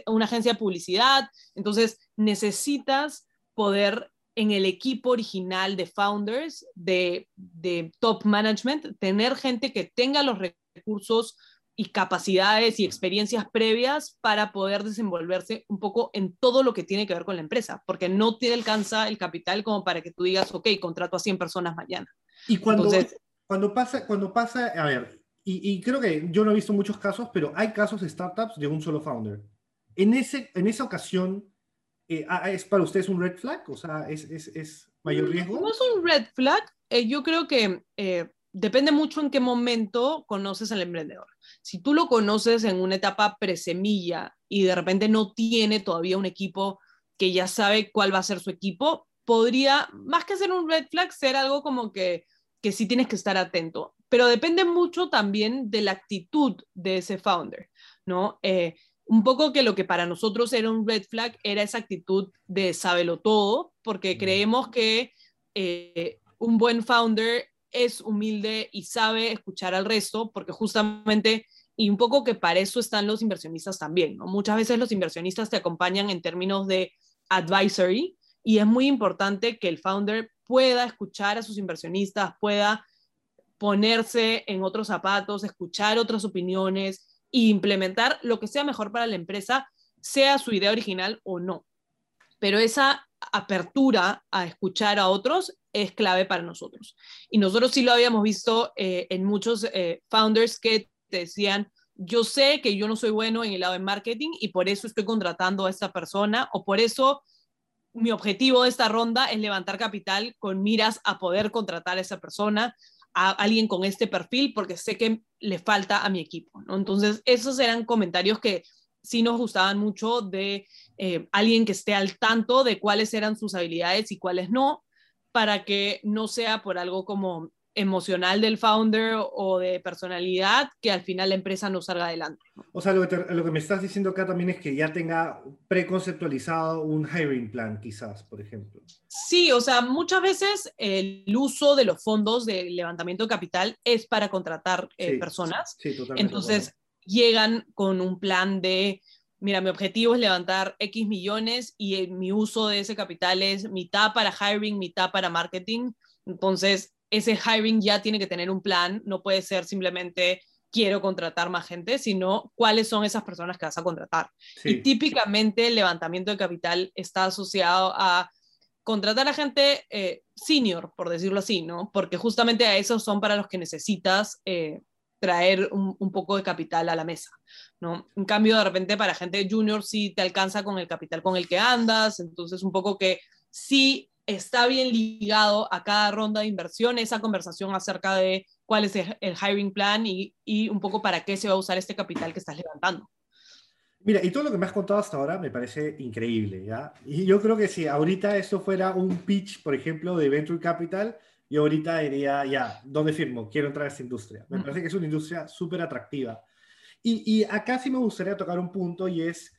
una agencia de publicidad. Entonces, necesitas poder en el equipo original de founders, de, de top management, tener gente que tenga los recursos y capacidades y experiencias previas para poder desenvolverse un poco en todo lo que tiene que ver con la empresa, porque no te alcanza el capital como para que tú digas, ok, contrato a 100 personas mañana. Y cuando, cuando pasa, cuando pasa, a ver, y, creo que yo no he visto muchos casos, pero hay casos de startups de un solo founder. En, ese, en esa ocasión, eh, ¿es para ustedes un red flag? O sea, ¿es, es, es mayor mm, riesgo? No es un red flag. Eh, yo creo que eh, depende mucho en qué momento conoces al emprendedor. Si tú lo conoces en una etapa presemilla y de repente no tiene todavía un equipo que ya sabe cuál va a ser su equipo, podría, más que ser un red flag, ser algo como que que sí tienes que estar atento, pero depende mucho también de la actitud de ese founder, ¿no? Eh, un poco que lo que para nosotros era un red flag era esa actitud de sábelo todo, porque creemos que eh, un buen founder es humilde y sabe escuchar al resto, porque justamente, y un poco que para eso están los inversionistas también. Muchas veces los inversionistas te acompañan en términos de advisory y es muy importante que el founder pueda escuchar a sus inversionistas, pueda ponerse en otros zapatos, escuchar otras opiniones e implementar lo que sea mejor para la empresa, sea su idea original o no. Pero esa apertura a escuchar a otros es clave para nosotros. Y nosotros sí lo habíamos visto eh, en muchos eh, founders que te decían, yo sé que yo no soy bueno en el lado de marketing y por eso estoy contratando a esta persona o por eso mi objetivo de esta ronda es levantar capital con miras a poder contratar a esa persona, a alguien con este perfil, porque sé que le falta a mi equipo. Entonces, esos eran comentarios que sí nos gustaban mucho de eh, alguien que esté al tanto de cuáles eran sus habilidades y cuáles no, para que no sea por algo como emocional del founder o de personalidad que al final la empresa no salga adelante. O sea, lo que, lo que me estás diciendo acá también es que ya tenga preconceptualizado un hiring plan, quizás, por ejemplo. Sí, o sea, muchas veces el uso de los fondos de levantamiento de capital es para contratar eh, personas. Sí, totalmente. Entonces, llegan con un plan de, mira, mi objetivo es levantar X millones y eh, mi uso de ese capital es mitad para hiring, mitad para marketing. Entonces, ese hiring ya tiene que tener un plan, no puede ser simplemente quiero contratar más gente, sino cuáles son esas personas que vas a contratar. Y típicamente el levantamiento de capital está asociado a contratar a gente eh, senior, por decirlo así, ¿no? Porque justamente a esos son para los que necesitas eh, traer un, un, poco de capital a la mesa, ¿no? En cambio, de repente para gente junior sí te alcanza con el capital con el que andas, entonces un poco que sí está bien ligado a cada ronda de inversión esa conversación acerca de cuál es el hiring plan y, y, un poco para qué se va a usar este capital que estás levantando. Mira, y todo lo que me has contado hasta ahora me parece increíble, ¿ya? Y yo creo que si ahorita esto fuera un pitch, por ejemplo, de Venture Capital, yo ahorita diría, ya, ¿dónde firmo? Quiero entrar a esta industria. Me parece que es una industria súper atractiva. Y, y acá sí me gustaría tocar un punto y es,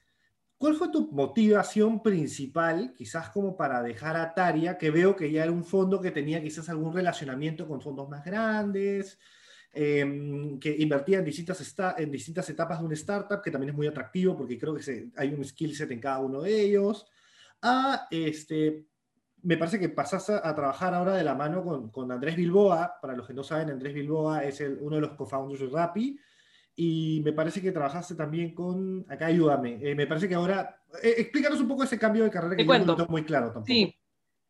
¿Cuál fue tu motivación principal, quizás como para dejar Ataria, que veo que ya era un fondo que tenía quizás algún relacionamiento con fondos más grandes, em, que invertía en distintas, en distintas etapas de una startup, que también es muy atractivo porque creo que hay un skill set en cada uno de ellos, a este, me parece que pasaste a trabajar ahora de la mano con, con Andrés Bilboa, para los que no saben, Andrés Bilboa es el, uno de los co-founders de Rappi, y me parece que trabajaste también con, acá ayúdame, eh, me parece que ahora, eh, explícanos un poco ese cambio de carrera que no no muy claro tampoco. Sí,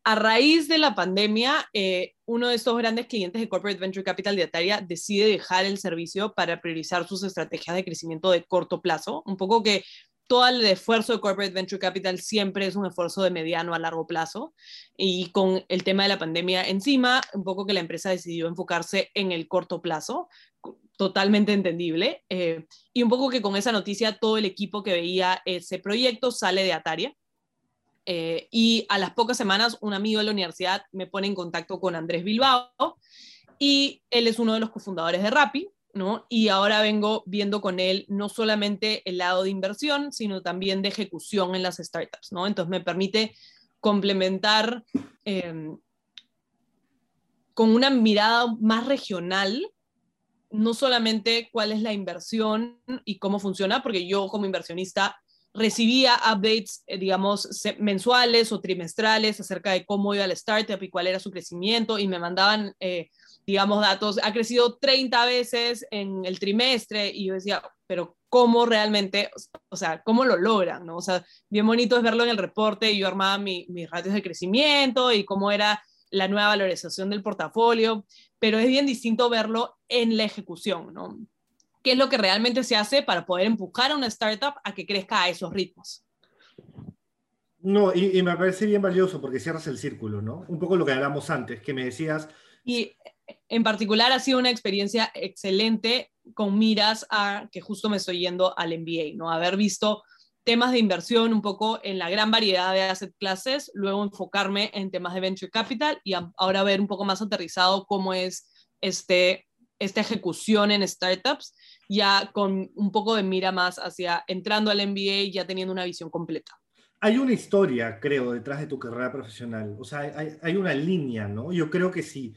a raíz de la pandemia, eh, uno de estos grandes clientes de Corporate Venture Capital de Ataria decide dejar el servicio para priorizar sus estrategias de crecimiento de corto plazo, un poco que todo el esfuerzo de Corporate Venture Capital siempre es un esfuerzo de mediano a largo plazo. Y con el tema de la pandemia encima, un poco que la empresa decidió enfocarse en el corto plazo, totalmente entendible. Eh, y un poco que con esa noticia todo el equipo que veía ese proyecto sale de Ataria. Eh, y a las pocas semanas un amigo de la universidad me pone en contacto con Andrés Bilbao y él es uno de los cofundadores de Rappi, ¿no? Y ahora vengo viendo con él no solamente el lado de inversión, sino también de ejecución en las startups, ¿no? Entonces me permite complementar em, con una mirada más regional no solamente cuál es la inversión y cómo funciona, porque yo como inversionista recibía updates, eh, digamos, mensuales o trimestrales acerca de cómo iba la startup y cuál era su crecimiento y me mandaban, eh, digamos, datos. Ha crecido 30 veces en el trimestre y yo decía, pero ¿cómo realmente, o sea, cómo lo logran? ¿no? O sea, bien bonito es verlo en el reporte y yo armaba mis ratios de crecimiento y cómo era la nueva valorización del portafolio, pero es bien distinto verlo en la ejecución, ¿no? ¿Qué es lo que realmente se hace para poder empujar a una startup a que crezca a esos ritmos? No, y, me parece bien valioso porque cierras el círculo, ¿no? Un poco lo que hablamos antes, que me decías. Y en particular ha sido una experiencia excelente con miras a que justo me estoy yendo al MBA, ¿no? Haber visto temas de inversión un poco en la gran variedad de asset classes, luego enfocarme en temas de venture capital y ahora ver un poco más aterrizado cómo es este, esta ejecución en startups, ya con un poco de mira más hacia entrando al MBA, ya teniendo una visión completa. hay una historia, creo, detrás de tu carrera profesional. O sea, hay, hay una línea, ¿no? Yo creo que sí.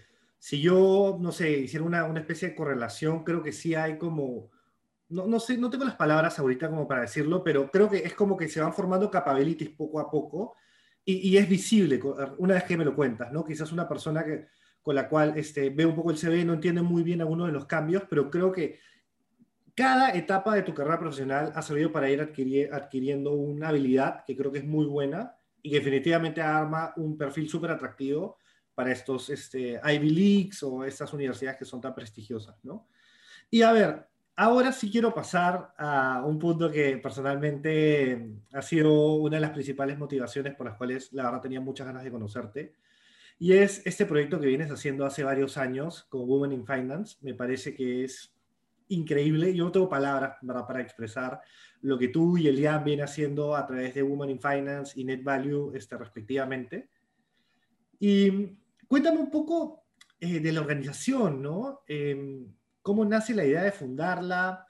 Yo, no sé, hiciera una, una especie de correlación, creo que sí hay como no, no, sé, no tengo las palabras ahorita como para decirlo, pero creo que es como que se van formando capabilities poco a poco y, es visible una vez que me lo cuentas, ¿no? Quizás una persona que, con la cual este, ve un poco el CV no entiende muy bien algunos de los cambios, pero creo que cada etapa de tu carrera profesional ha servido para ir adquiriendo una habilidad que creo que es muy buena y que definitivamente arma un perfil súper atractivo para estos este, Ivy Leagues o estas universidades que son tan prestigiosas, ¿no? Y a ver, ahora sí quiero pasar a un punto que personalmente ha sido una de las principales motivaciones por las cuales la verdad tenía muchas ganas de conocerte. Y es este proyecto que vienes haciendo hace varios años con Women in Finance. Me parece que es increíble. Yo no tengo palabras para, para expresar lo que tú y Elian vienen haciendo a través de Women in Finance y Net Value este, respectivamente. Y cuéntame un poco eh, de la organización, ¿no? Em, ¿Cómo nace la idea de fundarla?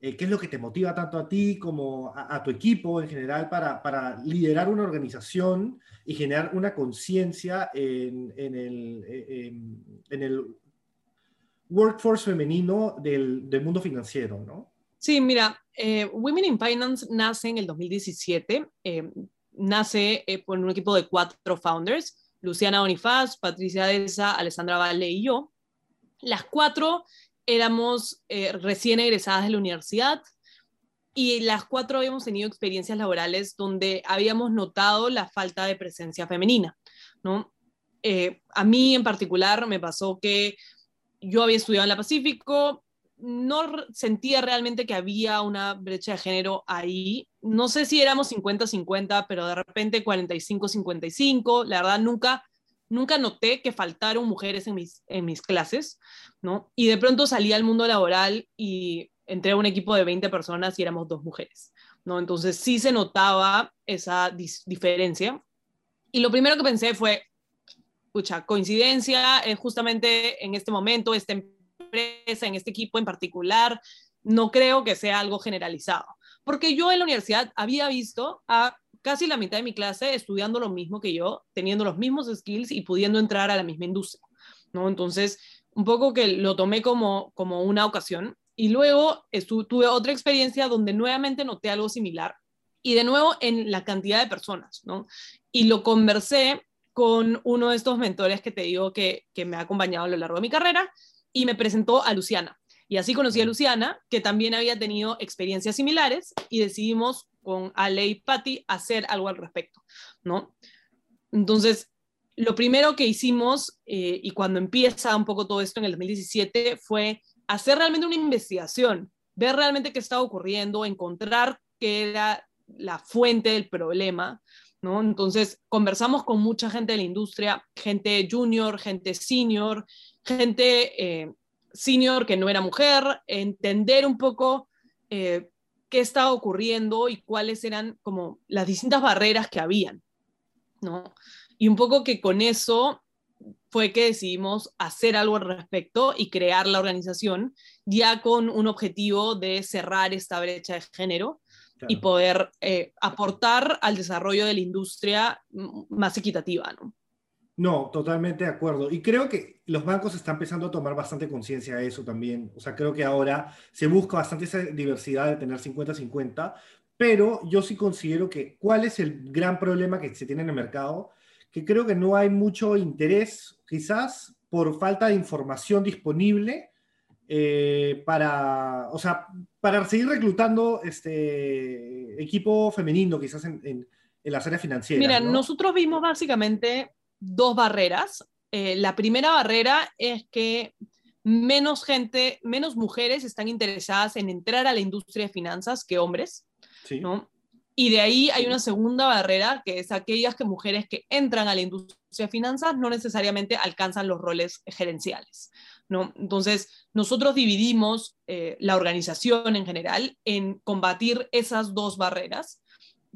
Eh, ¿Qué es lo que te motiva tanto a ti como a, tu equipo en general para, para, liderar una organización y generar una conciencia en, en, el, en, el, workforce femenino del, del, mundo financiero, ¿no? Sí, mira, eh, Women in Finance nace en el 2017, eh, nace por un equipo de cuatro founders, Luciana Bonifaz, Patricia Deza, Alessandra Valle y yo. Las cuatro éramos eh, recién egresadas de la universidad y las cuatro habíamos tenido experiencias laborales donde habíamos notado la falta de presencia femenina, ¿no? Eh, a mí en particular me pasó que yo había estudiado en la Pacífico, no sentía realmente que había una brecha de género ahí. No sé si éramos 50-50, pero de repente 45-55. La verdad, nunca nunca noté que faltaron mujeres en mis, en mis clases, ¿no? Y de pronto salí al mundo laboral y entré a un equipo de 20 personas y éramos dos mujeres, ¿no? Entonces sí se notaba esa diferencia. Y lo primero que pensé fue, escucha, coincidencia, es justamente en este momento, esta empresa, en este equipo en particular, no creo que sea algo generalizado. Porque yo en la universidad había visto a casi la mitad de mi clase estudiando lo mismo que yo, teniendo los mismos skills y pudiendo entrar a la misma industria, ¿no? Entonces, un poco que lo tomé como, como una ocasión y luego tuve otra experiencia donde nuevamente noté algo similar y de nuevo en la cantidad de personas, ¿no? Y lo conversé con uno de estos mentores que te digo que, que me ha acompañado a lo largo de mi carrera y me presentó a Luciana. Y así conocí a Luciana, que también había tenido experiencias similares y decidimos con Ale y Patty hacer algo al respecto, ¿no? Entonces, lo primero que hicimos, eh, y cuando empieza un poco todo esto en el 2017, fue hacer realmente una investigación, ver realmente qué estaba ocurriendo, encontrar qué era la fuente del problema, ¿no? Entonces, conversamos con mucha gente de la industria, gente junior, gente senior, gente eh, senior que no era mujer, entender un poco eh, qué estaba ocurriendo y cuáles eran como las distintas barreras que habían, ¿no? Y un poco que con eso fue que decidimos hacer algo al respecto y crear la organización ya con un objetivo de cerrar esta brecha de género y poder eh, aportar al desarrollo de la industria más equitativa, ¿no? No, totalmente de acuerdo. Y creo que los bancos están empezando a tomar bastante conciencia de eso también. O sea, creo que ahora se busca bastante esa diversidad de tener 50-50, pero yo sí considero que cuál es el gran problema que se tiene en el mercado, que creo que no hay mucho interés, quizás por falta de información disponible eh, para, o sea, para seguir reclutando este equipo femenino, quizás en, en, las áreas financieras. Mira, nosotros vimos básicamente dos barreras. Eh, la primera barrera es que menos gente, menos mujeres están interesadas en entrar a la industria de finanzas que hombres, ¿no? Y de ahí hay una segunda barrera, que es aquellas que mujeres que entran a la industria de finanzas no necesariamente alcanzan los roles gerenciales, ¿no? Entonces, nosotros dividimos eh, la organización en general en combatir esas dos barreras.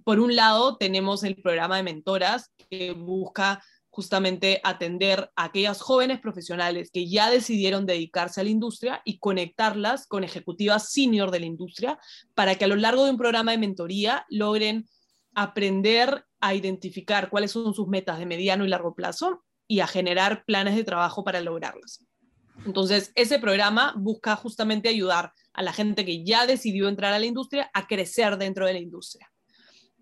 Por un lado, tenemos el programa de mentoras que busca justamente atender a aquellas jóvenes profesionales que ya decidieron dedicarse a la industria y conectarlas con ejecutivas senior de la industria para que a lo largo de un programa de mentoría logren aprender a identificar cuáles son sus metas de mediano y largo plazo y a generar planes de trabajo para lograrlas. Entonces, ese programa busca justamente ayudar a la gente que ya decidió entrar a la industria a crecer dentro de la industria.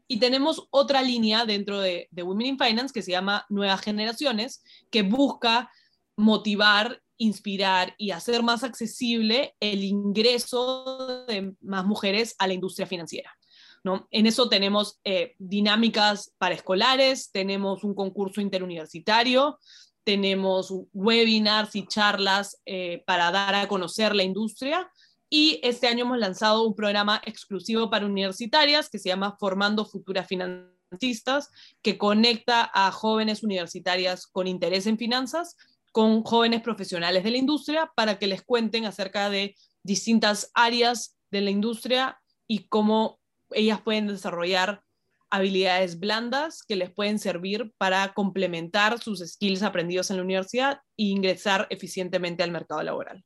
Y tenemos otra línea dentro de, de Women in Finance que se llama Nuevas Generaciones, que busca motivar, inspirar y hacer más accesible el ingreso de más mujeres a la industria financiera. ¿no? En eso tenemos eh, dinámicas para escolares, tenemos un concurso interuniversitario, tenemos webinars y charlas eh, para dar a conocer la industria. Y este año hemos lanzado un programa exclusivo para universitarias que se llama Formando Futuras Financistas, que conecta a jóvenes universitarias con interés en finanzas con jóvenes profesionales de la industria para que les cuenten acerca de distintas áreas de la industria y cómo ellas pueden desarrollar habilidades blandas que les pueden servir para complementar sus skills aprendidos en la universidad e ingresar eficientemente al mercado laboral.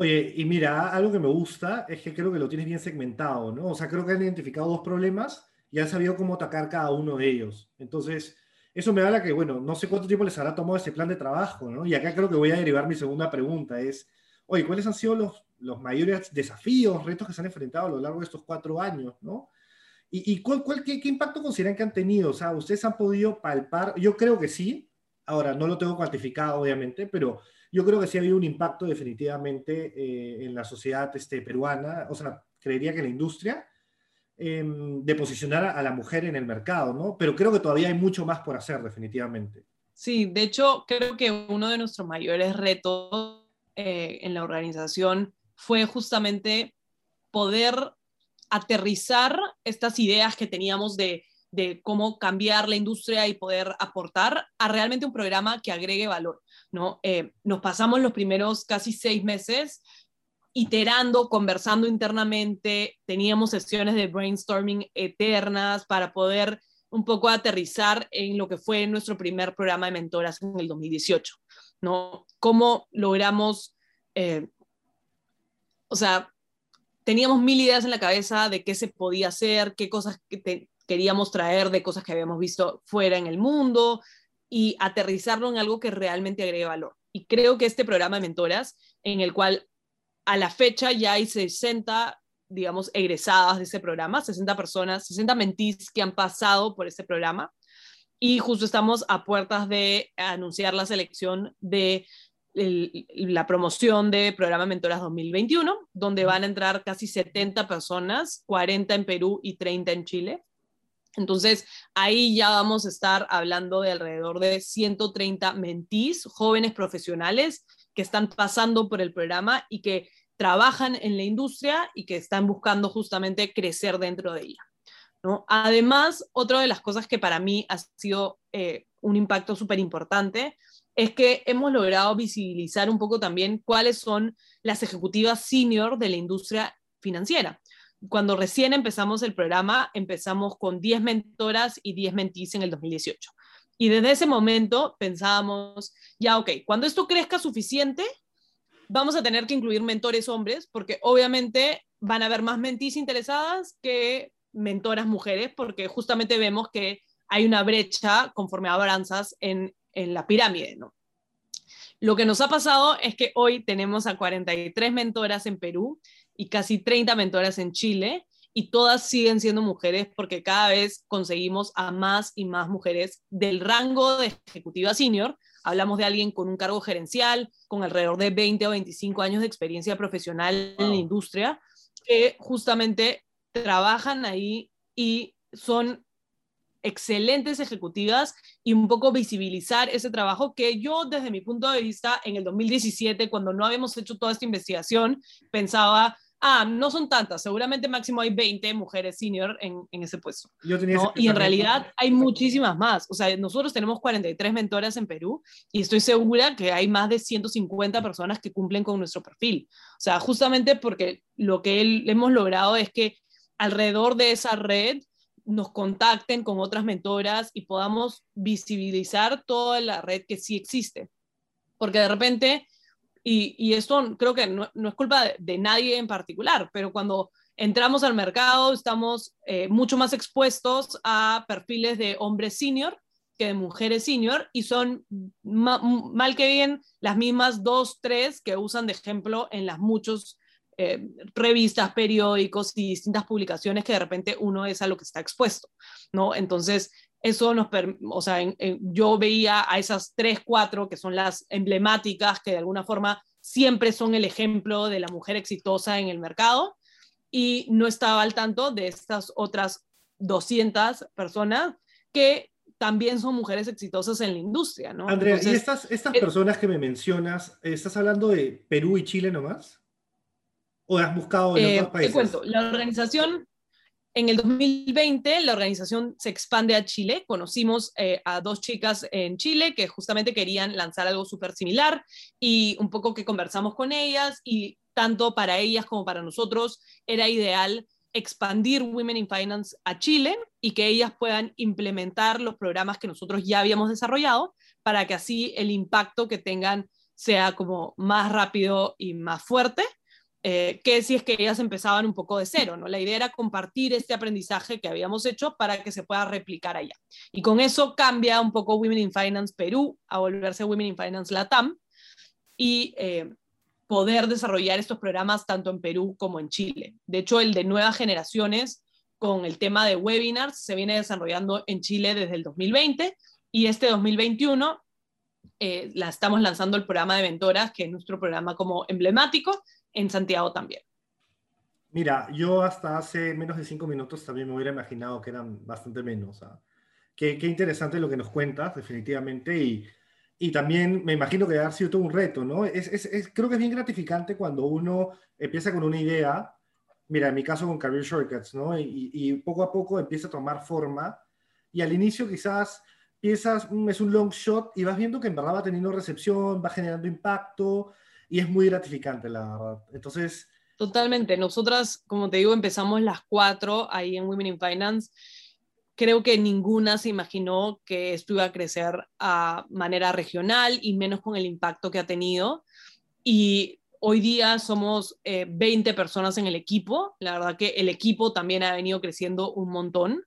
Oye, y mira, algo que me gusta es que creo que lo tienes bien segmentado, ¿no? O sea, creo que han identificado dos problemas y han sabido cómo atacar cada uno de ellos. Entonces, eso me habla que, bueno, no sé cuánto tiempo les habrá tomado ese plan de trabajo, ¿no? Y acá creo que voy a derivar mi segunda pregunta, es, oye, ¿cuáles han sido los, los mayores desafíos, retos que se han enfrentado a lo largo de estos cuatro años, ¿no? ¿Y, cuál, cuál qué, qué, impacto consideran que han tenido? O sea, ¿ustedes han podido palpar? Yo creo que sí. Ahora, no lo tengo cuantificado, obviamente, pero yo creo que sí ha habido un impacto definitivamente eh, en la sociedad este, peruana. O sea, creería que la industria. Em, de posicionar a, la mujer en el mercado, ¿no? Pero creo que todavía hay mucho más por hacer, definitivamente. Sí, de hecho, creo que uno de nuestros mayores retos eh, en la organización fue justamente poder aterrizar estas ideas que teníamos de, de, cómo cambiar la industria y poder aportar a realmente un programa que agregue valor. ¿No? Eh, nos pasamos los primeros casi seis meses iterando, conversando internamente, teníamos sesiones de brainstorming eternas para poder un poco aterrizar en lo que fue nuestro primer programa de mentoras en el 2018, ¿no? Cómo logramos, eh, o sea, teníamos mil ideas en la cabeza de qué se podía hacer, qué cosas que queríamos traer de cosas que habíamos visto fuera en el mundo y aterrizarlo en algo que realmente agregue valor. Y creo que este programa de mentoras, en el cual a la fecha ya hay 60, digamos, egresadas de ese programa, 60 personas, 60 mentís que han pasado por ese programa. Y justo estamos a puertas de anunciar la selección de la promoción de programa Mentoras 2021, donde van a entrar casi 70 personas, 40 en Perú y 30 en Chile. Entonces, ahí ya vamos a estar hablando de alrededor de 130 mentís, jóvenes profesionales que están pasando por el programa y que trabajan en la industria y que están buscando justamente crecer dentro de ella. Además, otra de las cosas que para mí ha sido eh, un impacto súper importante es que hemos logrado visibilizar un poco también cuáles son las ejecutivas senior de la industria financiera. Cuando recién empezamos el programa, empezamos con 10 mentoras y 10 mentís en el 2018. Y desde ese momento pensábamos, ya, ok, cuando esto crezca suficiente, vamos a tener que incluir mentores hombres, porque obviamente van a haber más mentís interesadas que mentoras mujeres, porque justamente vemos que hay una brecha conforme avanzas en, en la pirámide, ¿no? Lo que nos ha pasado es que hoy tenemos a 43 mentoras en Perú y casi 30 mentoras en Chile, y todas siguen siendo mujeres porque cada vez conseguimos a más y más mujeres del rango de ejecutiva senior. Hablamos de alguien con un cargo gerencial, con alrededor de 20 o 25 años de experiencia profesional en la industria, que justamente trabajan ahí y son excelentes ejecutivas y un poco visibilizar ese trabajo que yo desde mi punto de vista en el 2017, cuando no habíamos hecho toda esta investigación, pensaba, ah, no son tantas, seguramente máximo hay 20 mujeres senior en, en ese puesto. y en realidad hay muchísimas más. O sea, nosotros tenemos 43 mentoras en Perú y estoy segura que hay más de 150 personas que cumplen con nuestro perfil. O sea, justamente porque lo que hemos logrado es que alrededor de esa red nos contacten con otras mentoras y podamos visibilizar toda la red que sí existe. Porque de repente y, esto creo que no, es culpa de, nadie en particular, pero cuando entramos al mercado, estamos eh, mucho más expuestos a perfiles de hombres senior que de mujeres senior y son mal que bien las mismas dos, tres que usan de ejemplo en las muchos eh, revistas, periódicos y distintas publicaciones que de repente uno es a lo que está expuesto, ¿no? Entonces, eso nos, o sea, yo veía a esas tres, cuatro que son las emblemáticas que de alguna forma siempre son el ejemplo de la mujer exitosa en el mercado y no estaba al tanto de estas otras 200 personas que también son mujeres exitosas en la industria, ¿no? Andrea, ¿y estas, estas eh, personas que me mencionas, estás hablando de Perú y Chile nomás? ¿O has buscado en otros países? Eh, te cuento, la organización en el 2020 la organización se expande a Chile. Conocimos eh, a dos chicas en Chile que justamente querían lanzar algo súper similar y un poco que conversamos con ellas y tanto para ellas como para nosotros era ideal expandir Women in Finance a Chile y que ellas puedan implementar los programas que nosotros ya habíamos desarrollado para que así el impacto que tengan sea como más rápido y más fuerte eh, que si es que ellas empezaban un poco de cero, ¿no? La idea era compartir este aprendizaje que habíamos hecho para que se pueda replicar allá. Y con eso cambia un poco Women in Finance Perú a volverse Women in Finance Latam y eh, poder desarrollar estos programas tanto en Perú como en Chile. De hecho, el de nuevas generaciones con el tema de webinars se viene desarrollando en Chile desde el 2020 y este 2021 eh, la estamos lanzando el programa de mentoras, que es nuestro programa como emblemático, en Santiago también. Mira, yo hasta hace menos de cinco minutos también me hubiera imaginado que eran bastante menos. Qué, qué, interesante lo que nos cuentas, definitivamente, y, y también me imagino que ha sido todo un reto, ¿no? Es, es, creo que es bien gratificante cuando uno empieza con una idea, mira, en mi caso con Career Shortcuts, ¿no? Y, y poco a poco empieza a tomar forma, y al inicio quizás piensas, mm, es un long shot, y vas viendo que en verdad va teniendo recepción, va generando impacto, y es muy gratificante, la verdad. Entonces... Totalmente. Nosotras, como te digo, empezamos las cuatro ahí en Women in Finance. Creo que ninguna se imaginó que esto iba a crecer a manera regional y menos con el impacto que ha tenido. Y hoy día somos 20 eh, personas en el equipo. La verdad que el equipo también ha venido creciendo un montón.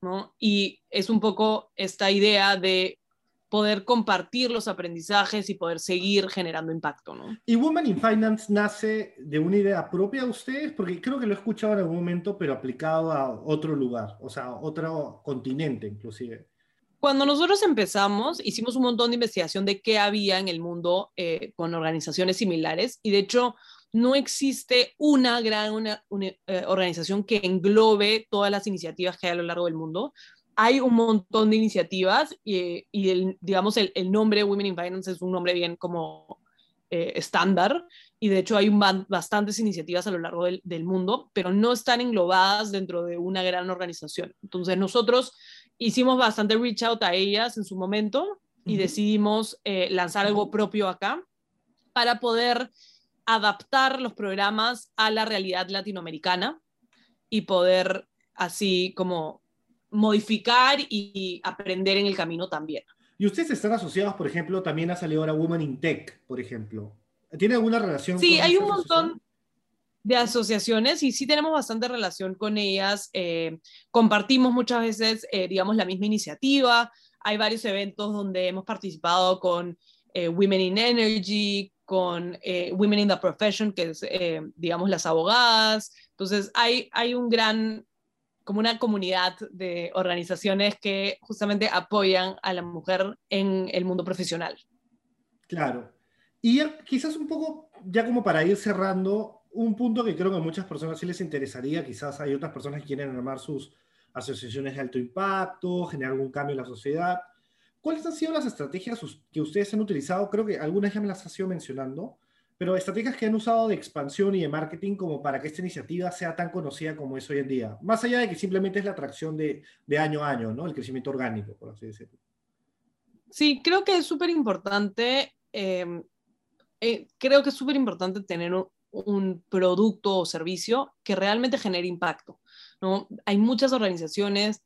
¿no? Y es un poco esta idea de poder compartir los aprendizajes y poder seguir generando impacto, ¿no? ¿Y Women in Finance nace de una idea propia de ustedes? Porque creo que lo he escuchado en algún momento, pero aplicado a otro lugar, o sea, otro continente inclusive. Cuando nosotros empezamos, hicimos un montón de investigación de qué había en el mundo eh, con organizaciones similares y de hecho no existe una gran una, eh, organización que englobe todas las iniciativas que hay a lo largo del mundo hay un montón de iniciativas y, el, digamos, el, nombre Women in Finance es un nombre bien como eh, estándar y de hecho hay bastantes iniciativas a lo largo del, mundo, pero no están englobadas dentro de una gran organización. Entonces nosotros hicimos bastante reach out a ellas en su momento y decidimos eh, lanzar algo propio acá para poder adaptar los programas a la realidad latinoamericana y poder así como modificar y aprender en el camino también. ¿Y ustedes están asociados, por ejemplo, también ha salido ahora Women in Tech, por ejemplo? ¿Tiene alguna relación? Sí, hay un montón de asociaciones y sí tenemos bastante relación con ellas. Eh, compartimos muchas veces, eh, digamos, la misma iniciativa. Hay varios eventos donde hemos participado con eh, Women in Energy, con Women in the Profession, que es, digamos, las abogadas. Entonces, hay, hay un gran como una comunidad de organizaciones que justamente apoyan a la mujer en el mundo profesional. Claro. Y quizás un poco, ya como para ir cerrando, un punto que creo que a muchas personas sí les interesaría, quizás hay otras personas que quieren armar sus asociaciones de alto impacto, generar algún cambio en la sociedad. ¿Cuáles han sido las estrategias que ustedes han utilizado? Creo que algunas ya me las has ido mencionando, pero estrategias que han usado de expansión y de marketing como para que esta iniciativa sea tan conocida como es hoy en día, más allá de que simplemente es la atracción de, de año a año, ¿no? El crecimiento orgánico, por así decirlo. Sí, creo que es súper importante, em, eh, creo que es súper importante tener un, un, producto o servicio que realmente genere impacto, ¿no? Hay muchas organizaciones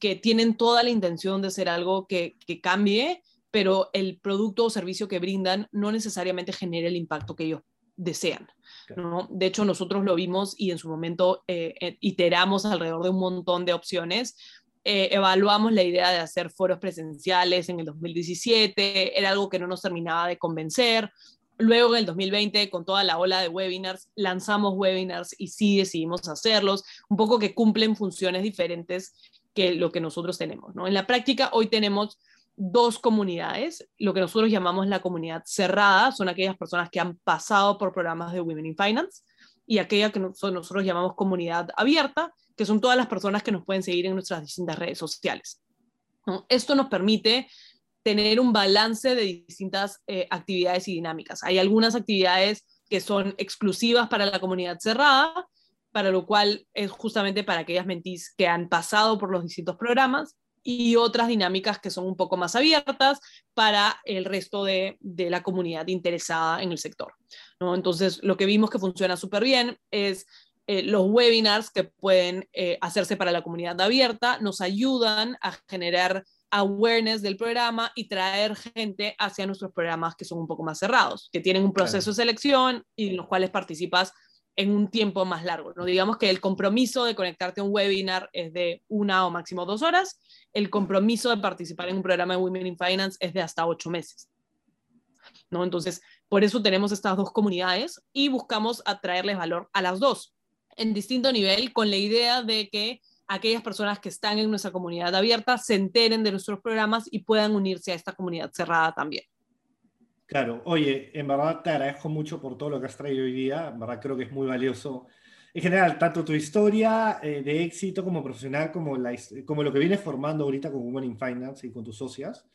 que tienen toda la intención de hacer algo que, que cambie, pero el producto o servicio que brindan no necesariamente genera el impacto que ellos desean. ¿no? De hecho, nosotros lo vimos y en su momento eh, iteramos alrededor de un montón de opciones. evaluamos la idea de hacer foros presenciales en el 2017, era algo que no nos terminaba de convencer. Luego en el 2020, con toda la ola de webinars, lanzamos webinars y sí decidimos hacerlos, un poco que cumplen funciones diferentes que lo que nosotros tenemos. ¿no? En la práctica, hoy tenemos dos comunidades, lo que nosotros llamamos la comunidad cerrada, son aquellas personas que han pasado por programas de Women in Finance, y aquella que nosotros llamamos comunidad abierta, que son todas las personas que nos pueden seguir en nuestras distintas redes sociales. Esto nos permite tener un balance de distintas eh, actividades y dinámicas. Hay algunas actividades que son exclusivas para la comunidad cerrada, para lo cual es justamente para aquellas mentis que han pasado por los distintos programas y otras dinámicas que son un poco más abiertas para el resto de, la comunidad interesada en el sector. ¿no? Entonces, lo que vimos que funciona súper bien es eh, los webinars que pueden eh, hacerse para la comunidad abierta, nos ayudan a generar awareness del programa y traer gente hacia nuestros programas que son un poco más cerrados, que tienen un proceso de selección y en los cuales participas en un tiempo más largo. ¿no? Digamos que el compromiso de conectarte a un webinar es de una o máximo dos horas, el compromiso de participar en un programa de Women in Finance es de hasta ocho meses. ¿no? Entonces, por eso tenemos estas dos comunidades y buscamos atraerles valor a las dos en distinto nivel con la idea de que aquellas personas que están en nuestra comunidad abierta se enteren de nuestros programas y puedan unirse a esta comunidad cerrada también. Claro, oye, en verdad te agradezco mucho por todo lo que has traído hoy día, en verdad creo que es muy valioso. En general, tanto tu historia eh, de éxito como profesional, como, la, como lo que vienes formando ahorita con Women in Finance y con tus socias.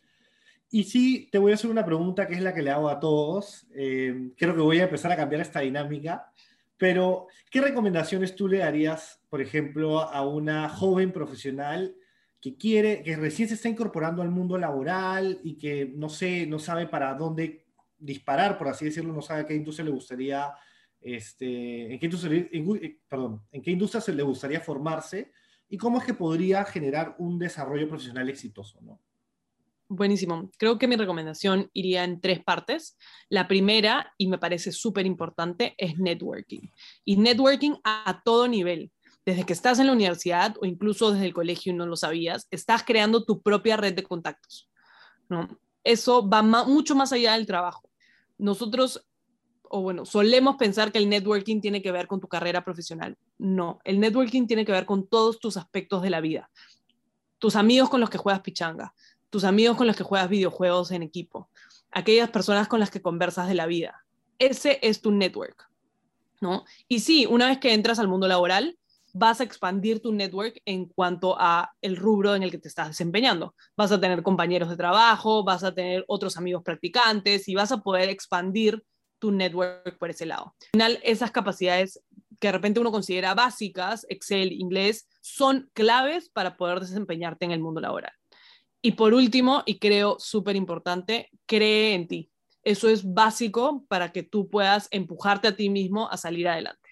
Y sí, te voy a hacer una pregunta que es la que le hago a todos. Eh, creo que voy a empezar a cambiar esta dinámica pero, ¿qué recomendaciones tú le darías, por ejemplo, a una joven profesional que quiere, que recién se está incorporando al mundo laboral y que no sé, no sabe para dónde disparar, por así decirlo, no sabe a qué industria le gustaría, este, en qué industria, eh, perdón, en qué industria se le gustaría formarse y cómo es que podría generar un desarrollo profesional exitoso, ¿no? Buenísimo. Creo que mi recomendación iría en tres partes. La primera, y me parece súper importante, es networking. Y networking a todo nivel. Desde que estás en la universidad o incluso desde el colegio y no lo sabías, estás creando tu propia red de contactos. ¿no? Eso va mucho más allá del trabajo. Nosotros, o bueno, solemos pensar que el networking tiene que ver con tu carrera profesional. No, el networking tiene que ver con todos tus aspectos de la vida. Tus amigos con los que juegas pichanga, tus amigos con los que juegas videojuegos en equipo, aquellas personas con las que conversas de la vida. Ese es tu network, ¿no? Y sí, una vez que entras al mundo laboral, vas a expandir tu network en cuanto a el rubro en el que te estás desempeñando. Vas a tener compañeros de trabajo, vas a tener otros amigos practicantes y vas a poder expandir tu network por ese lado. Al final, esas capacidades que de repente uno considera básicas, Excel, inglés, son claves para poder desempeñarte en el mundo laboral. Y por último, y creo súper importante, cree en ti. Eso es básico para que tú puedas empujarte a ti mismo a salir adelante.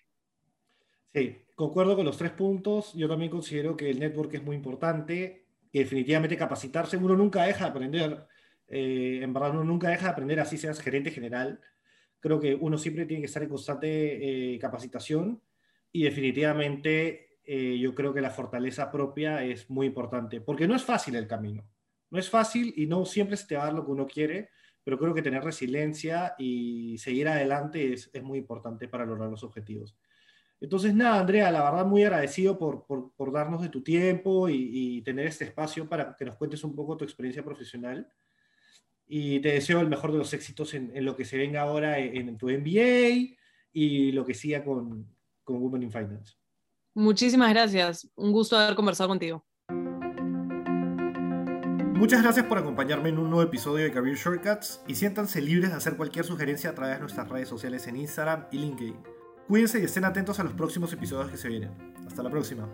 Sí, concuerdo con los tres puntos. Yo también considero que el network es muy importante, y definitivamente capacitarse. Uno nunca deja de aprender, eh, en verdad uno nunca deja de aprender así seas gerente general. Creo que uno siempre tiene que estar en constante eh, capacitación y definitivamente eh, yo creo que la fortaleza propia es muy importante, porque no es fácil el camino. No es fácil y no siempre se te va a dar lo que uno quiere, pero creo que tener resiliencia y seguir adelante es, muy importante para lograr los objetivos. Entonces, nada, Andrea, la verdad muy agradecido por, darnos de tu tiempo y, tener este espacio para que nos cuentes un poco tu experiencia profesional. Y te deseo el mejor de los éxitos en, lo que se venga ahora en, tu MBA y lo que siga con, con Women in Finance. Muchísimas gracias. Un gusto haber conversado contigo. Muchas gracias por acompañarme en un nuevo episodio de Career Shortcuts y siéntanse libres de hacer cualquier sugerencia a través de nuestras redes sociales en Instagram y LinkedIn. Cuídense y estén atentos a los próximos episodios que se vienen. Hasta la próxima.